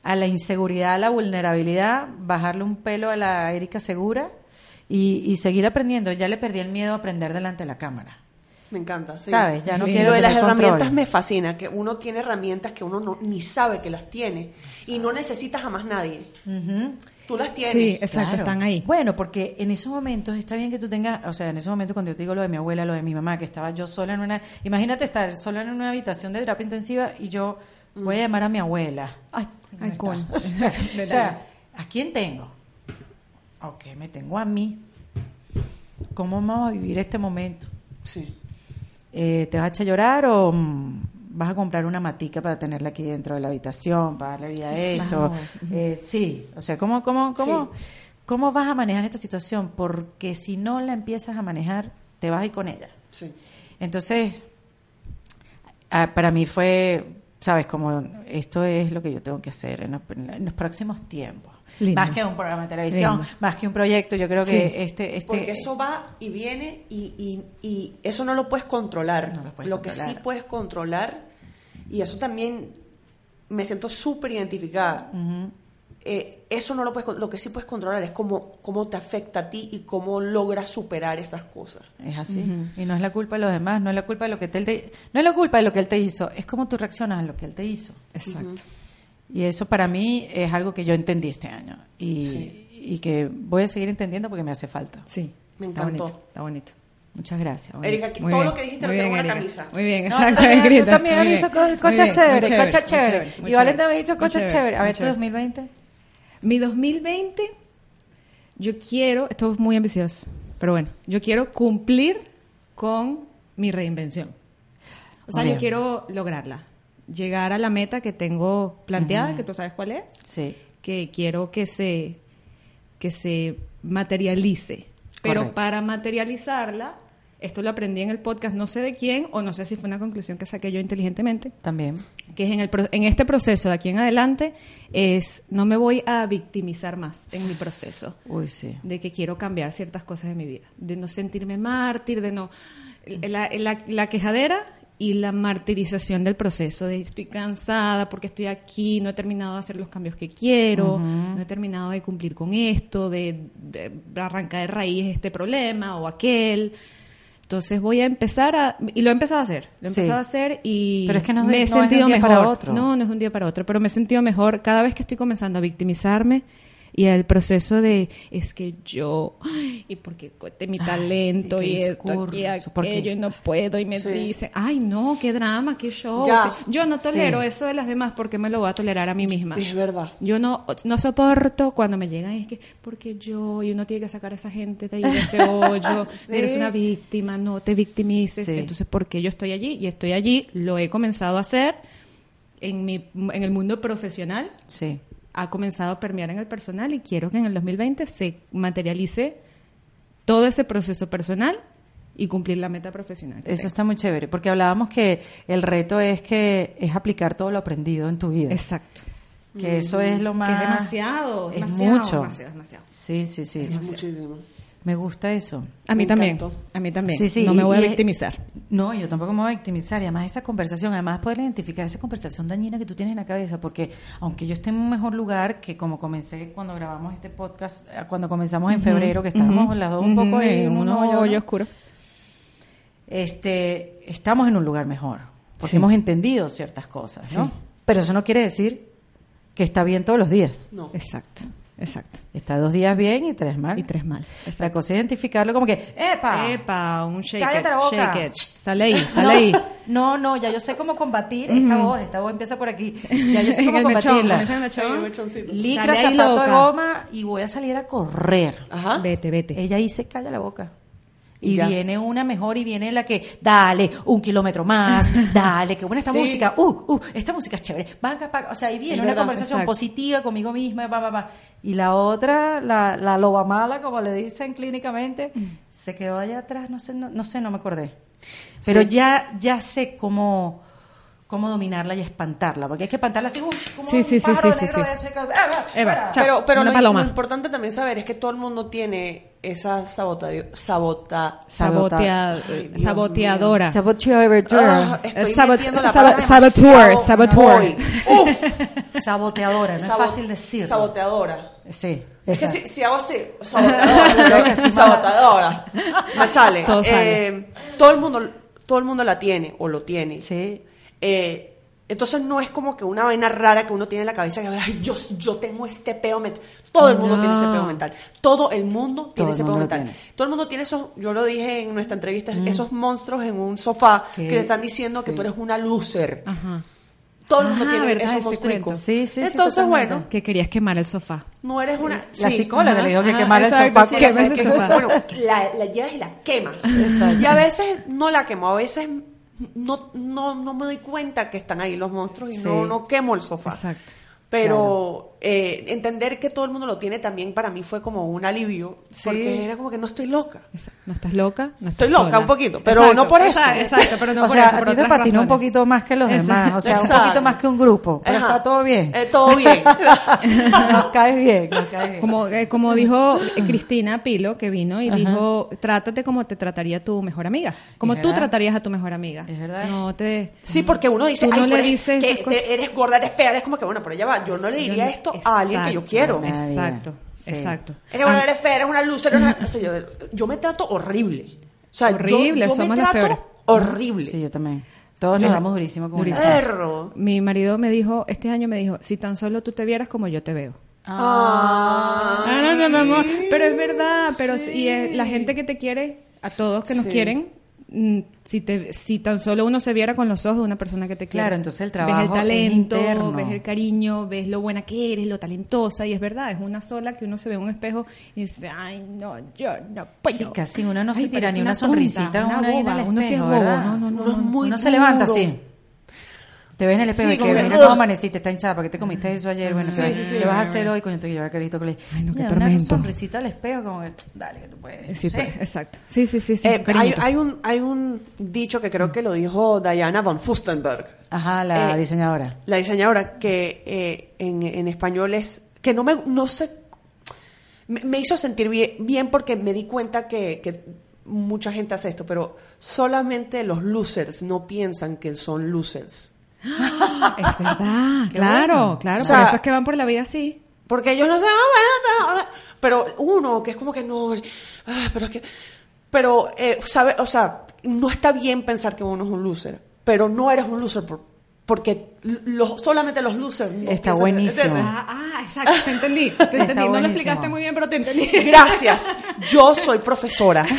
a la inseguridad, a la vulnerabilidad, bajarle un pelo a la Erika segura y, y seguir aprendiendo. Ya le perdí el miedo a aprender delante de la cámara. Me encanta. sí. ¿Sabes? Ya no Sí. quiero Lo de las control. herramientas me fascina, que uno tiene herramientas que uno no, ni sabe que las tiene y no necesitas a más nadie. Ujú. Tú las tienes. Sí, exacto, Claro. están ahí. Bueno, porque en esos momentos está bien que tú tengas, o sea, en ese momento cuando yo te digo lo de mi abuela, lo de mi mamá, que estaba yo sola en una, imagínate estar sola en una habitación de terapia intensiva y yo voy a llamar a mi abuela. Ay, Ay, o sea, ¿a quién tengo? Ok, me tengo a mí. ¿Cómo vamos a vivir este momento? Sí. Eh, ¿Te vas a echar a llorar o mm, vas a comprar una matica para tenerla aquí dentro de la habitación, para darle vida a esto? Eh, sí, o sea, ¿cómo, cómo, cómo, Sí. ¿cómo vas a manejar esta situación? Porque si no la empiezas a manejar, te vas a ir con ella. Sí. Entonces, ah, para mí fue, sabes, como esto es lo que yo tengo que hacer en los, en los próximos tiempos. Lindo. Más que un programa de televisión, Lindo. más que un proyecto, yo creo que Sí. este, este Porque eso va y viene y, y, y eso no lo puedes controlar. No lo puedes que controlar. sí puedes controlar, y eso también me siento súper identificada. Eh, eso no lo puedes, lo que sí puedes controlar es cómo, cómo te afecta a ti y cómo logras superar esas cosas. Es así. Y no es la culpa de los demás, no es la culpa de lo que él te, no es la culpa de lo que él te hizo, es cómo tú reaccionas a lo que él te hizo. Exacto. Y eso para mí es algo que yo entendí este año y, Sí. y que voy a seguir entendiendo porque me hace falta. Sí. Me Está encantó. bonito. Está bonito. Muchas gracias. Erika, que Muy todo bien. lo que dijiste lo Muy quiero en bien, una Erika. camisa. Muy bien, No, tú exacto. también, Grita. tú también Muy has dicho cosas chéveres, chévere, cosas chéveres. Y Valenta me ha dicho cosas chévere, chéveres. A ver, tu chévere. 2020. Mi 2020, yo quiero, esto es muy ambicioso, pero bueno, yo quiero cumplir con mi reinvención. O sea, Muy yo bien. quiero lograrla, llegar a la meta que tengo planteada, que tú sabes cuál es, Sí. que quiero que se, que se materialice. Pero Correcto. para materializarla, esto lo aprendí en el podcast, no sé de quién, o no sé si fue una conclusión que saqué yo inteligentemente, También. que es en, el, en este proceso de aquí en adelante, es no me voy a victimizar más en mi proceso Uy, sí. de que quiero cambiar ciertas cosas de mi vida, de no sentirme mártir, de no... La, la- la quejadera y la martirización del proceso, de estoy cansada porque estoy aquí, no he terminado de hacer los cambios que quiero, no he terminado de cumplir con esto, de, de arrancar de raíz este problema o aquel. Entonces voy a empezar a... Y lo he empezado a hacer, lo he Sí. empezado a hacer y Pero es que no es me de- he no es de un día mejor. para otro. No, no es un día para otro, pero me he sentido mejor cada vez que estoy comenzando a victimizarme y el proceso de es que yo y porque mi Ay, talento sí, y esto discurso, y porque aquello y no puedo y me Sí. dicen ay no qué drama qué show Ya. Yo no tolero Sí. eso de las demás porque me lo voy a tolerar a mí misma Es verdad. yo no, no soporto cuando me llegan y es que porque yo y uno tiene que sacar a esa gente de ahí de ese hoyo eres una víctima no te victimices entonces porque yo estoy allí y estoy allí lo he comenzado a hacer en mi en el mundo profesional Sí. Ha comenzado a permear en el personal y quiero que en el 2020 se materialice todo ese proceso personal y cumplir la meta profesional. que Eso tengo. está muy chévere, porque hablábamos que el reto es que es aplicar todo lo aprendido en tu vida. Exacto. que eso es lo Que más... es demasiado, Es demasiado, mucho. demasiado, demasiado. Sí, sí, sí. Es muchísimo. Me gusta eso. A mí Me también. encantó. A mí también. Sí, sí, no me voy a es- victimizar. No, yo tampoco me voy a victimizar. Y además esa conversación, además poder identificar esa conversación dañina que tú tienes en la cabeza, porque aunque yo esté en un mejor lugar que como comencé cuando grabamos este podcast, eh, cuando comenzamos en febrero, que estábamos las dos un poco en en un hoyo, hoyo ¿no? oscuro. este, estamos en un lugar mejor, porque Sí. hemos entendido ciertas cosas, ¿no? Sí. Pero eso no quiere decir que está bien todos los días. No. Exacto, exacto. Está dos días bien y tres mal. Y tres mal. La cosa es identificarlo como que, ¡epa! Epa, un shake ¡Cállate it, la boca! shake it. Sale ahí, No, sale ahí. No, no, ya yo sé cómo combatir esta voz. Esta voz empieza por aquí. Ya yo sé cómo combatirla. Licra, zapato de goma y voy a salir a correr. Ajá. Vete, vete. Ella se calla la boca. Y Y ya. viene una mejor y viene la que, dale, un kilómetro más, dale, qué buena esta Sí. música, uh, uh, esta música es chévere, vaca, vaca. o sea, ahí viene Es una verdad, conversación exacto. positiva conmigo misma, va, va, va. Y la otra, la, la loba mala, como le dicen clínicamente, se quedó allá atrás, no sé, no, no sé, no me acordé. Pero Sí. ya, ya sé cómo, cómo dominarla y espantarla, porque hay que espantarla así, uff, como Sí, un sí, sí, sí, sí, negro sí. de eso, y que- ah, Eva. Pero, pero lo, lo importante también saber es que todo el mundo tiene esa sabota, sabota, Sabotea- Ay, saboteadora. Ah, estoy sabot- la pata saboteur, saboteur. Uf, Saboteadora, no Sabo- es fácil decirlo. Saboteadora. Sí. Es que si, si hago así, sabotadora, sabotadora, me sale. Todo sale. Eh, todo el mundo, todo el mundo la tiene o lo tiene. Sí. Eh, entonces no es como que una vaina rara que uno tiene en la cabeza que Ay, yo, yo tengo este peo mental. Todo el mundo No. tiene ese peo mental. Todo el mundo tiene el ese mundo peo mental. tiene. Todo el mundo tiene esos, yo lo dije en nuestra entrevista, esos monstruos en un sofá Que- que, le están diciendo que tú eres una loser. Ajá. Todo el mundo tiene ¿verdad? esos monstruos. Sí, sí, sí, Entonces, bueno, Que querías quemar el sofá. no eres una... La psicóloga le dijo que ajá, quemara el sofá. sí, que- quema ese que, sofá. bueno, la, la llevas y la quemas. Y a veces no la quemo, a veces no, no, no me doy cuenta que están ahí los monstruos y Sí. no, no quemo el sofá. Exacto. Pero eh, entender que todo el mundo lo tiene también para mí fue como un alivio, Sí. porque era como que no estoy loca. Exacto. No estás loca, no estás Estoy loca sola. un poquito, pero no por eso. Exacto, exacto, pero no o por sea, eso, a por ti te patinó un poquito más que los demás. O sea, un poquito más que un grupo. Pero Ajá. está todo bien. Eh, todo bien. nos caes bien, nos caes bien. Como, eh, como dijo eh, Cristina Pilo, que vino y dijo, trátate como te trataría tu mejor amiga. Como tú tratarías a tu mejor amiga. Es verdad. No te... Sí, porque uno dice, Tú no le dices que te- eres gorda, eres fea, eres como que, bueno, pero ya va, yo no le diría esto a alguien que yo quiero. Exacto, Sí. exacto. Eres eres fea, eres una luz, eres una... o sea, yo, yo me trato horrible. O sea, yo- Horrible, yo, me somos las trato peores. horrible. Sí, yo también. Todos nos damos durísimo con Durísimo. una. Perro. Mi marido me dijo, este año me dijo, si tan solo tú te vieras como yo te veo. Ah. Ah, no, no. Pero es verdad, pero si- y es la gente que te quiere, a todos que nos Sí. quieren, mm, si te si tan solo uno se viera con los ojos de una persona que te quiere. Claro, entonces el ves trabajo el es talento, interno. ves el cariño, ves lo buena que eres, lo talentosa y es verdad, es una sola que uno se ve en un espejo y dice, "Ay, no, yo no puedo." Sí, casi uno no se Ay, tira ni una sonrisita, una en boba, el uno sí es bobo, no, no, no, Uno es no. muy Uno se levanta así. Te ves en el espejo Sí, y como que ugh. cómo amaneciste, está hinchada, ¿para qué te comiste eso ayer? Bueno, Sí, ¿qué- sí, sí. ¿qué vas a hacer hoy? Coño, tengo que llevar carito que le Ay, no, qué Mira, una tormento. sonrisita al espejo, como que, dale, que tú puedes. Sí, Sí. pues, exacto. Sí, sí, sí, sí. Eh, hay, hay un, hay un dicho que creo que lo dijo Diana von Fustenberg, Ajá, la Eh, diseñadora. la diseñadora, que eh, en, en español es, que no me, no sé, me, me hizo sentir bien, bien porque me di cuenta que, que mucha gente hace esto, pero solamente los losers no piensan que son losers. Es verdad, claro, bueno. claro. O sea- por eso es que van por la vida así. Porque ellos no saben, ah, bueno, no, no". pero uno que es como que no, ah, pero es que, pero, eh, sabe, o sea, no está bien pensar que uno es un loser, pero no eres un loser por- porque solamente los losers. no Está piensan- buenísimo. Ah, ah, exacto, te entendí. Te entendí. No lo explicaste muy bien, pero te entendí. Gracias, yo soy profesora.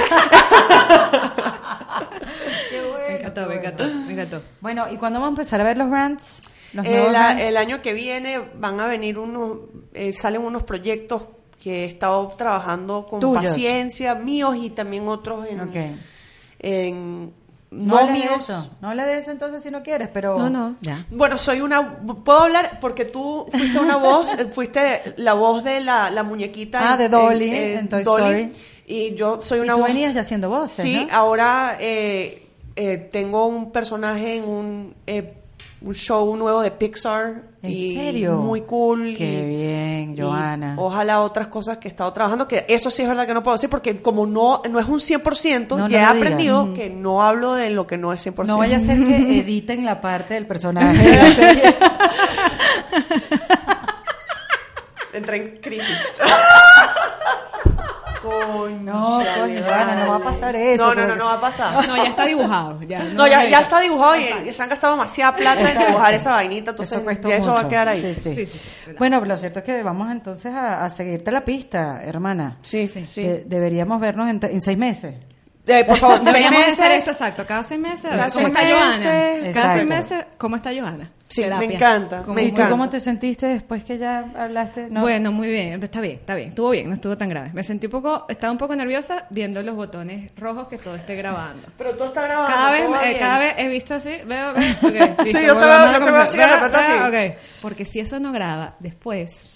Me encantó, me encantó, me encantó. Bueno, ¿y cuándo vamos a empezar a ver los rants? Los El, año que viene van a venir unos, eh, salen unos proyectos que he estado trabajando con Tuyos. paciencia, míos y también otros en, Ok. en No, no hables de míos. eso. No hables de eso entonces si no quieres, pero... No, no, ya. Bueno, soy una. Puedo hablar porque tú fuiste una voz, eh, fuiste la voz de la, la muñequita. Ah, de Dolly, en Toy Story. Y yo soy Y una tú voz. venías ya haciendo voces, Sí, ¿no? ahora eh, eh, tengo un personaje en un, eh, un show nuevo de Pixar. ¿En y serio? Muy cool. Qué y- bien, y Johanna. ojalá otras cosas que he estado trabajando, que eso sí es verdad que no puedo decir, porque como no, no es un 100%, No, no ya he aprendido digas. que no hablo de lo que no es 100%. No vaya a ser que editen la parte del personaje de la serie. Entré en crisis. No, coño, Joana, no va a pasar eso, No, no, no, porque- no va a pasar. No, ya está dibujado. Ya, No, ya, ya está dibujado y, y se han gastado demasiada plata en dibujar esa vainita, entonces eso cuesta ya eso va a quedar ahí. Sí, sí. Sí, sí, sí. Bueno, lo cierto es que vamos entonces a, a seguirte la pista, hermana. Sí, sí, sí. De- deberíamos vernos en, en seis meses. Eh, por favor, seis meses. eso, exacto. Cada seis meses, Cada cómo seis está Joana. meses. Cada seis meses, ¿cómo está Joana? Sí, me encanta, ¿Cómo- me ¿Y tú encanta. cómo te sentiste después que ya hablaste? No. Bueno, muy bien, está bien, está bien, estuvo bien, no estuvo tan grave. Me sentí un poco, estaba un poco nerviosa viendo los botones rojos que todo esté grabando. Pero todo está grabado. Cada vez, eh, cada vez he visto así, veo, veo, ok, Sí, yo te veo- a yo te veo comenzar. así, de repente Veo, así. Porque si eso no graba, después...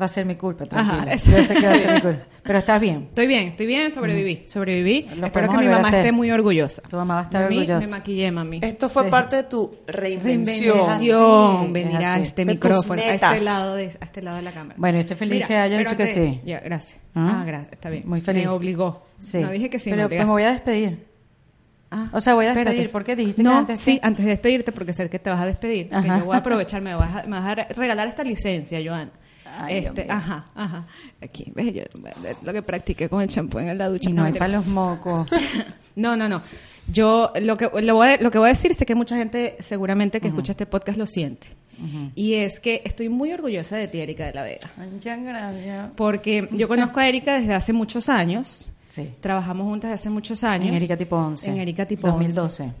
Va a ser mi culpa, Ajá, Yo sé que va a ser mi culpa. Pero estás bien. Estoy bien, estoy bien, sobreviví, sobreviví. Lo Espero que mi mamá esté muy orgullosa. Tu mamá va a estar mí, orgullosa. Me maquillé, mami. Esto fue Sí. parte de tu reinvención. Reinvención. Venir a este De micrófono, a este lado de, a este lado de la cámara. Bueno, yo estoy feliz Mira, que hayas dicho que sí. Ya, gracias. ¿Ah? Ah, gracias, está bien. Muy feliz. Me obligó. Sí. No dije que sí, Pero me pues me voy a despedir. Ah, O sea, voy a espérate. despedir. ¿Por qué dijiste que No, antes sí, que- antes de despedirte, porque sé que te vas a despedir. que yo voy a aprovechar, me vas a, me vas a regalar esta licencia, Joana. Ay, este, ajá, ajá. Aquí, ves, yo, lo que practiqué con el champú en la ducha. Y no hay mentira. para los mocos. No, no, no. Yo lo que, lo, voy a, lo que voy a decir es que mucha gente seguramente que escucha este podcast lo siente. Y es que estoy muy orgullosa de ti, Erika de la Vega. Muchas gracias. Porque yo conozco a Erika desde hace muchos años. Sí. Trabajamos juntas desde hace muchos años. En Erika tipo 11. En Erika tipo 11. 2012.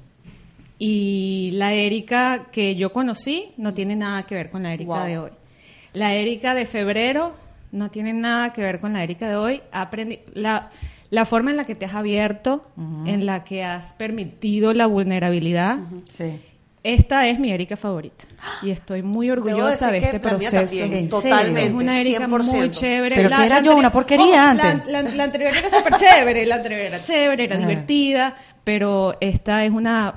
Y la Erika que yo conocí no tiene nada que ver con la Erika Wow. de hoy. La Erika de febrero no tiene nada que ver con la Erika de hoy. Aprendi la, la forma en la que te has abierto, en la que has permitido la vulnerabilidad. Sí. Esta es mi Erika favorita. Y estoy muy orgullosa de este la mía proceso. también, ¿En totalmente, Es una Erika 100%. muy chévere. Pero que era yo, una porquería la- antes. La, la anterior era súper chévere, la anterior era chévere, era divertida, pero esta es una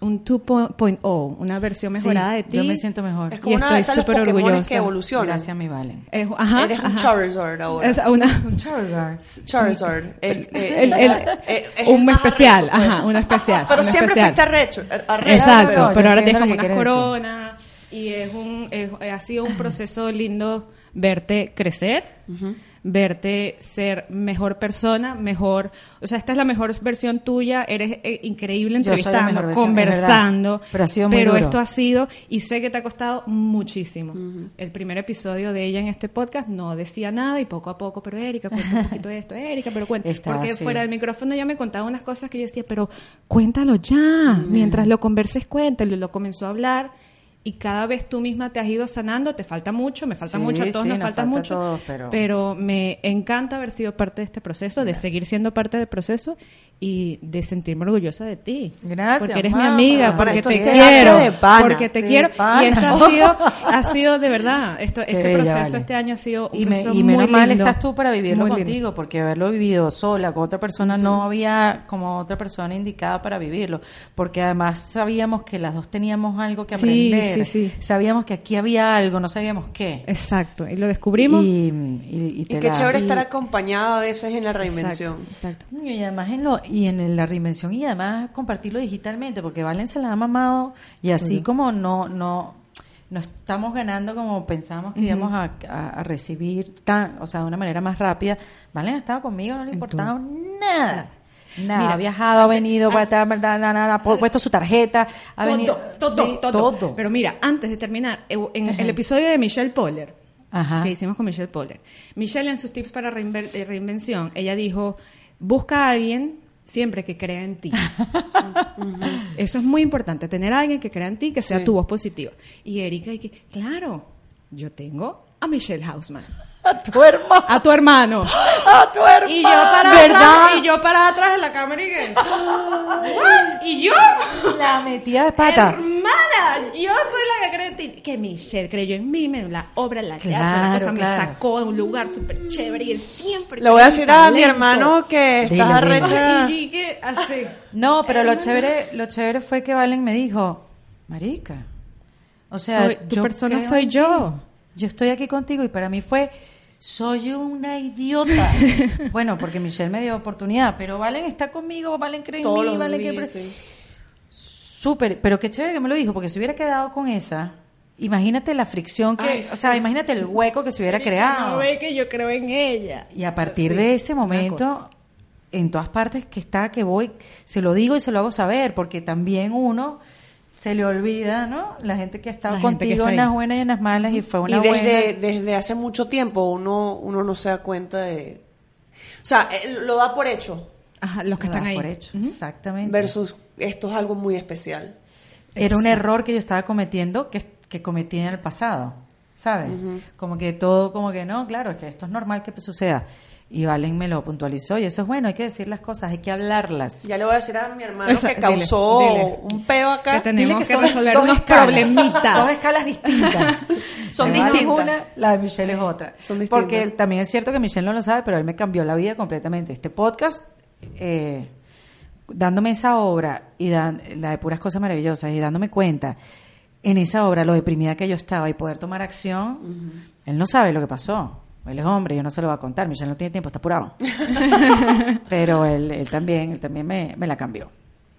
un 2.0, una versión Sí, mejorada de ti. yo me siento mejor. Es como y una de estoy esas los súper Pokémones orgullosa. que evolucionan. Gracias, mi Valen. Es- ajá, Eres un ajá. Charizard ahora. Es una, Un Charizard. Charizard. El- eh, el- el- eh, es un el más especial, arrecho, pues. ajá, un especial. Pero un siempre especial. fuiste arrecho. eh, arrecho, Exacto, pero- pero, ahora tienes como unas quieres decir. coronas y es un es- ha sido un proceso lindo verte crecer, verte ser mejor persona, mejor, o sea, esta es la mejor versión tuya, eres eh, increíble entrevistando, versión, conversando. Pero ha sido muy duro. esto ha sido y sé que te ha costado muchísimo. El primer episodio de ella en este podcast no decía nada y poco a poco, pero Erika, cuenta un poquito de esto, Erika, pero cuenta, Estaba porque fuera del micrófono ya me contaba unas cosas que yo decía, pero cuéntalo ya, mientras lo converses, cuéntalo, y lo comenzó a hablar y cada vez tú misma te has ido sanando, te falta mucho, me falta Sí, mucho, a todos sí, nos nos falta, mucho, todos, pero- me encanta haber sido parte de este proceso, de seguir siendo parte del proceso y de sentirme orgullosa de ti. Gracias, Porque eres mi amiga, porque te quiero, de pana. porque te De quiero y esto ha sido, ha sido de verdad, esto, Qué este proceso vale. este año ha sido un y, me- proceso y menos muy mal lindo, estás tú para vivirlo muy lindo. contigo, porque haberlo vivido sola con otra persona no había como otra persona indicada para vivirlo, porque además sabíamos que las dos teníamos algo que Sí, sí, sí. sabíamos que aquí había algo, no sabíamos qué. Exacto, y lo descubrimos. Y, y- y te Y qué la- chévere y- estar acompañada a veces en la reinvención. Exacto, exacto. Y además en lo y en la reinvención y además compartirlo digitalmente, porque Valen se la ha mamado y así como no no no estamos ganando como pensábamos que íbamos a, a- a recibir tan, o sea, de una manera más rápida. Valen ha estado conmigo, no le ha importado nada. Nada, Mira, ha viajado, ha venido, va a estar- na- na- na- ha puesto su tarjeta, ha todo, venido todo, Sí, todo, Pero mira, antes de terminar, eh, en el episodio de Michelle Poller, Ajá. que hicimos con Michelle Poller, Michelle en sus tips para reinver- eh, reinvención, ella dijo, busca a alguien siempre que crea en ti. Eso es muy importante, tener a alguien que crea en ti, que sea Sí. tu voz positiva. Y Erika, y que, claro, yo tengo a Michelle Hausman, a tu hermano, a tu hermano. a tu hermano. Y yo para ¿verdad? atrás, y yo para atrás en la cámara y que, "What? y yo La metida de pata. Hermana, yo soy la que cree en ti. Que Michelle creyó en mí, me dio la obra, la teatro, la Claro, cosa, claro. me sacó a un lugar súper chévere y él siempre. Le voy a decir a mi hermano que estás arrecha. Y que así. No, pero lo chévere, lo chévere fue que Valen me dijo, Marica, o sea, Soy- tu yo persona soy yo. Yo estoy aquí contigo y para mí fue, soy una idiota. bueno, porque Michelle me dio oportunidad, pero Valen está conmigo, Valen cree en mí, Valen días, sí. Súper, pero qué chévere que me lo dijo, porque si hubiera quedado con esa, imagínate la fricción que, Ay, o sea, sí. imagínate el hueco que se hubiera creado. que yo creo en ella. Y a partir de ese momento, en todas partes que está, que voy, se lo digo y se lo hago saber, porque también uno se le olvida, ¿no? La gente que ha estado La contigo en las buenas y en las malas y fue una y desde, buena. desde hace mucho tiempo uno, uno no se da cuenta de... O sea, eh, lo da por hecho Ajá, los que Lo están ahí. por hecho, exactamente. versus esto es algo muy especial. Era un error que yo estaba cometiendo que, que cometí en el pasado, ¿sabes? Como que todo, como que no, claro, es que esto es normal que suceda. Y Valen me lo puntualizó y eso es bueno, hay que decir las cosas, hay que hablarlas. Ya le voy a decir a mi hermano Esa- que dile, causó dile. un peo acá. Que tenemos que resolver dos unos escalas, problemitas. Dos escalas distintas. Son La distintas. una, la de Michelle es otra. Son distintas. Porque también es cierto que Michelle no lo sabe, pero él me cambió la vida completamente. Este podcast, eh, dándome esa obra, y dan- la de puras cosas maravillosas, y dándome cuenta en esa obra lo deprimida que yo estaba y poder tomar acción, él no sabe lo que pasó. Él es hombre, yo no se lo voy a contar. Michelle no tiene tiempo, está apurado. Pero él, él también, él también me, me la cambió.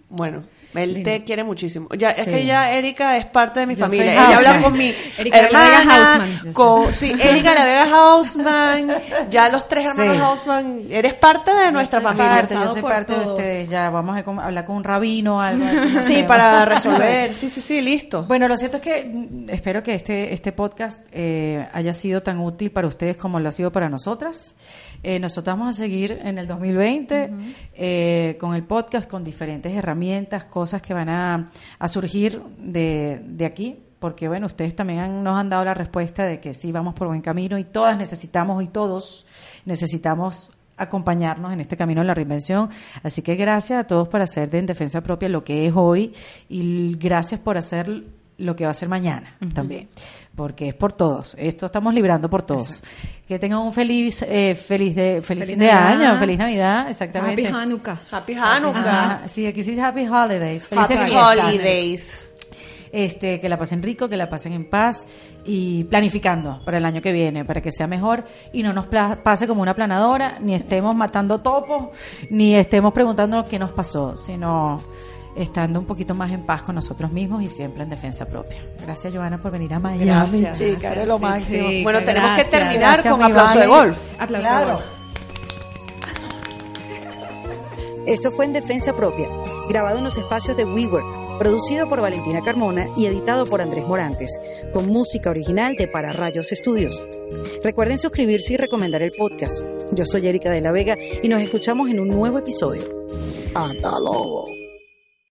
Bueno, él te quiere muchísimo. Ya, es que ya Erika es parte de mi Yo familia. Ella habla con mi Erika la hermana, Hausman. con, sí, Erika la Vega Hausman, ya los tres hermanos Sí. Hausman, eres parte de nuestra Yo familia. parte, yo soy parte de ustedes. Ya vamos a hablar con un rabino o algo. Sí, para resolver. Sí, sí, sí, listo. Bueno, lo cierto es que mm, espero que este, este podcast eh, haya sido tan útil para ustedes como lo ha sido para nosotras. Eh, nosotros vamos a seguir en el 2020 eh, con el podcast, con diferentes herramientas, cosas que van a, a surgir de, de aquí. Porque bueno, ustedes también han- nos han dado la respuesta de que sí vamos por buen camino y todas necesitamos y todos necesitamos acompañarnos en este camino de la reinvención. Así que gracias a todos por hacer de En Defensa Propia lo que es hoy y gracias por hacer lo que va a ser mañana también, porque es por todos. Esto estamos librando por todos. Que tengan un feliz, eh, feliz de, feliz, Feliz fin de Navidad. año, feliz Navidad, exactamente. Happy Hanukkah. Happy Hanukkah. Ajá, sí, aquí sí dice Happy Holidays. Happy. Holidays. Este, que la pasen rico, que la pasen en paz y planificando para el año que viene, para que sea mejor y no nos pase como una planadora, ni estemos matando topos, ni estemos preguntándonos qué nos pasó, sino estando un poquito más en paz con nosotros mismos y siempre en defensa propia. Gracias, Joana, por venir a Miami, Gracias. chica, eres lo Sí, máximo. sí. Bueno, tenemos que terminar Gracias, con aplauso de golf. Aplauso de Claro. golf. Esto fue en Defensa Propia, grabado en los espacios de WeWork, producido por Valentina Carmona y editado por Andrés Morantes, con música original de Para Rayos Estudios. Recuerden suscribirse y recomendar el podcast. Yo soy Erika de la Vega y nos escuchamos en un nuevo episodio. ¡Hasta luego!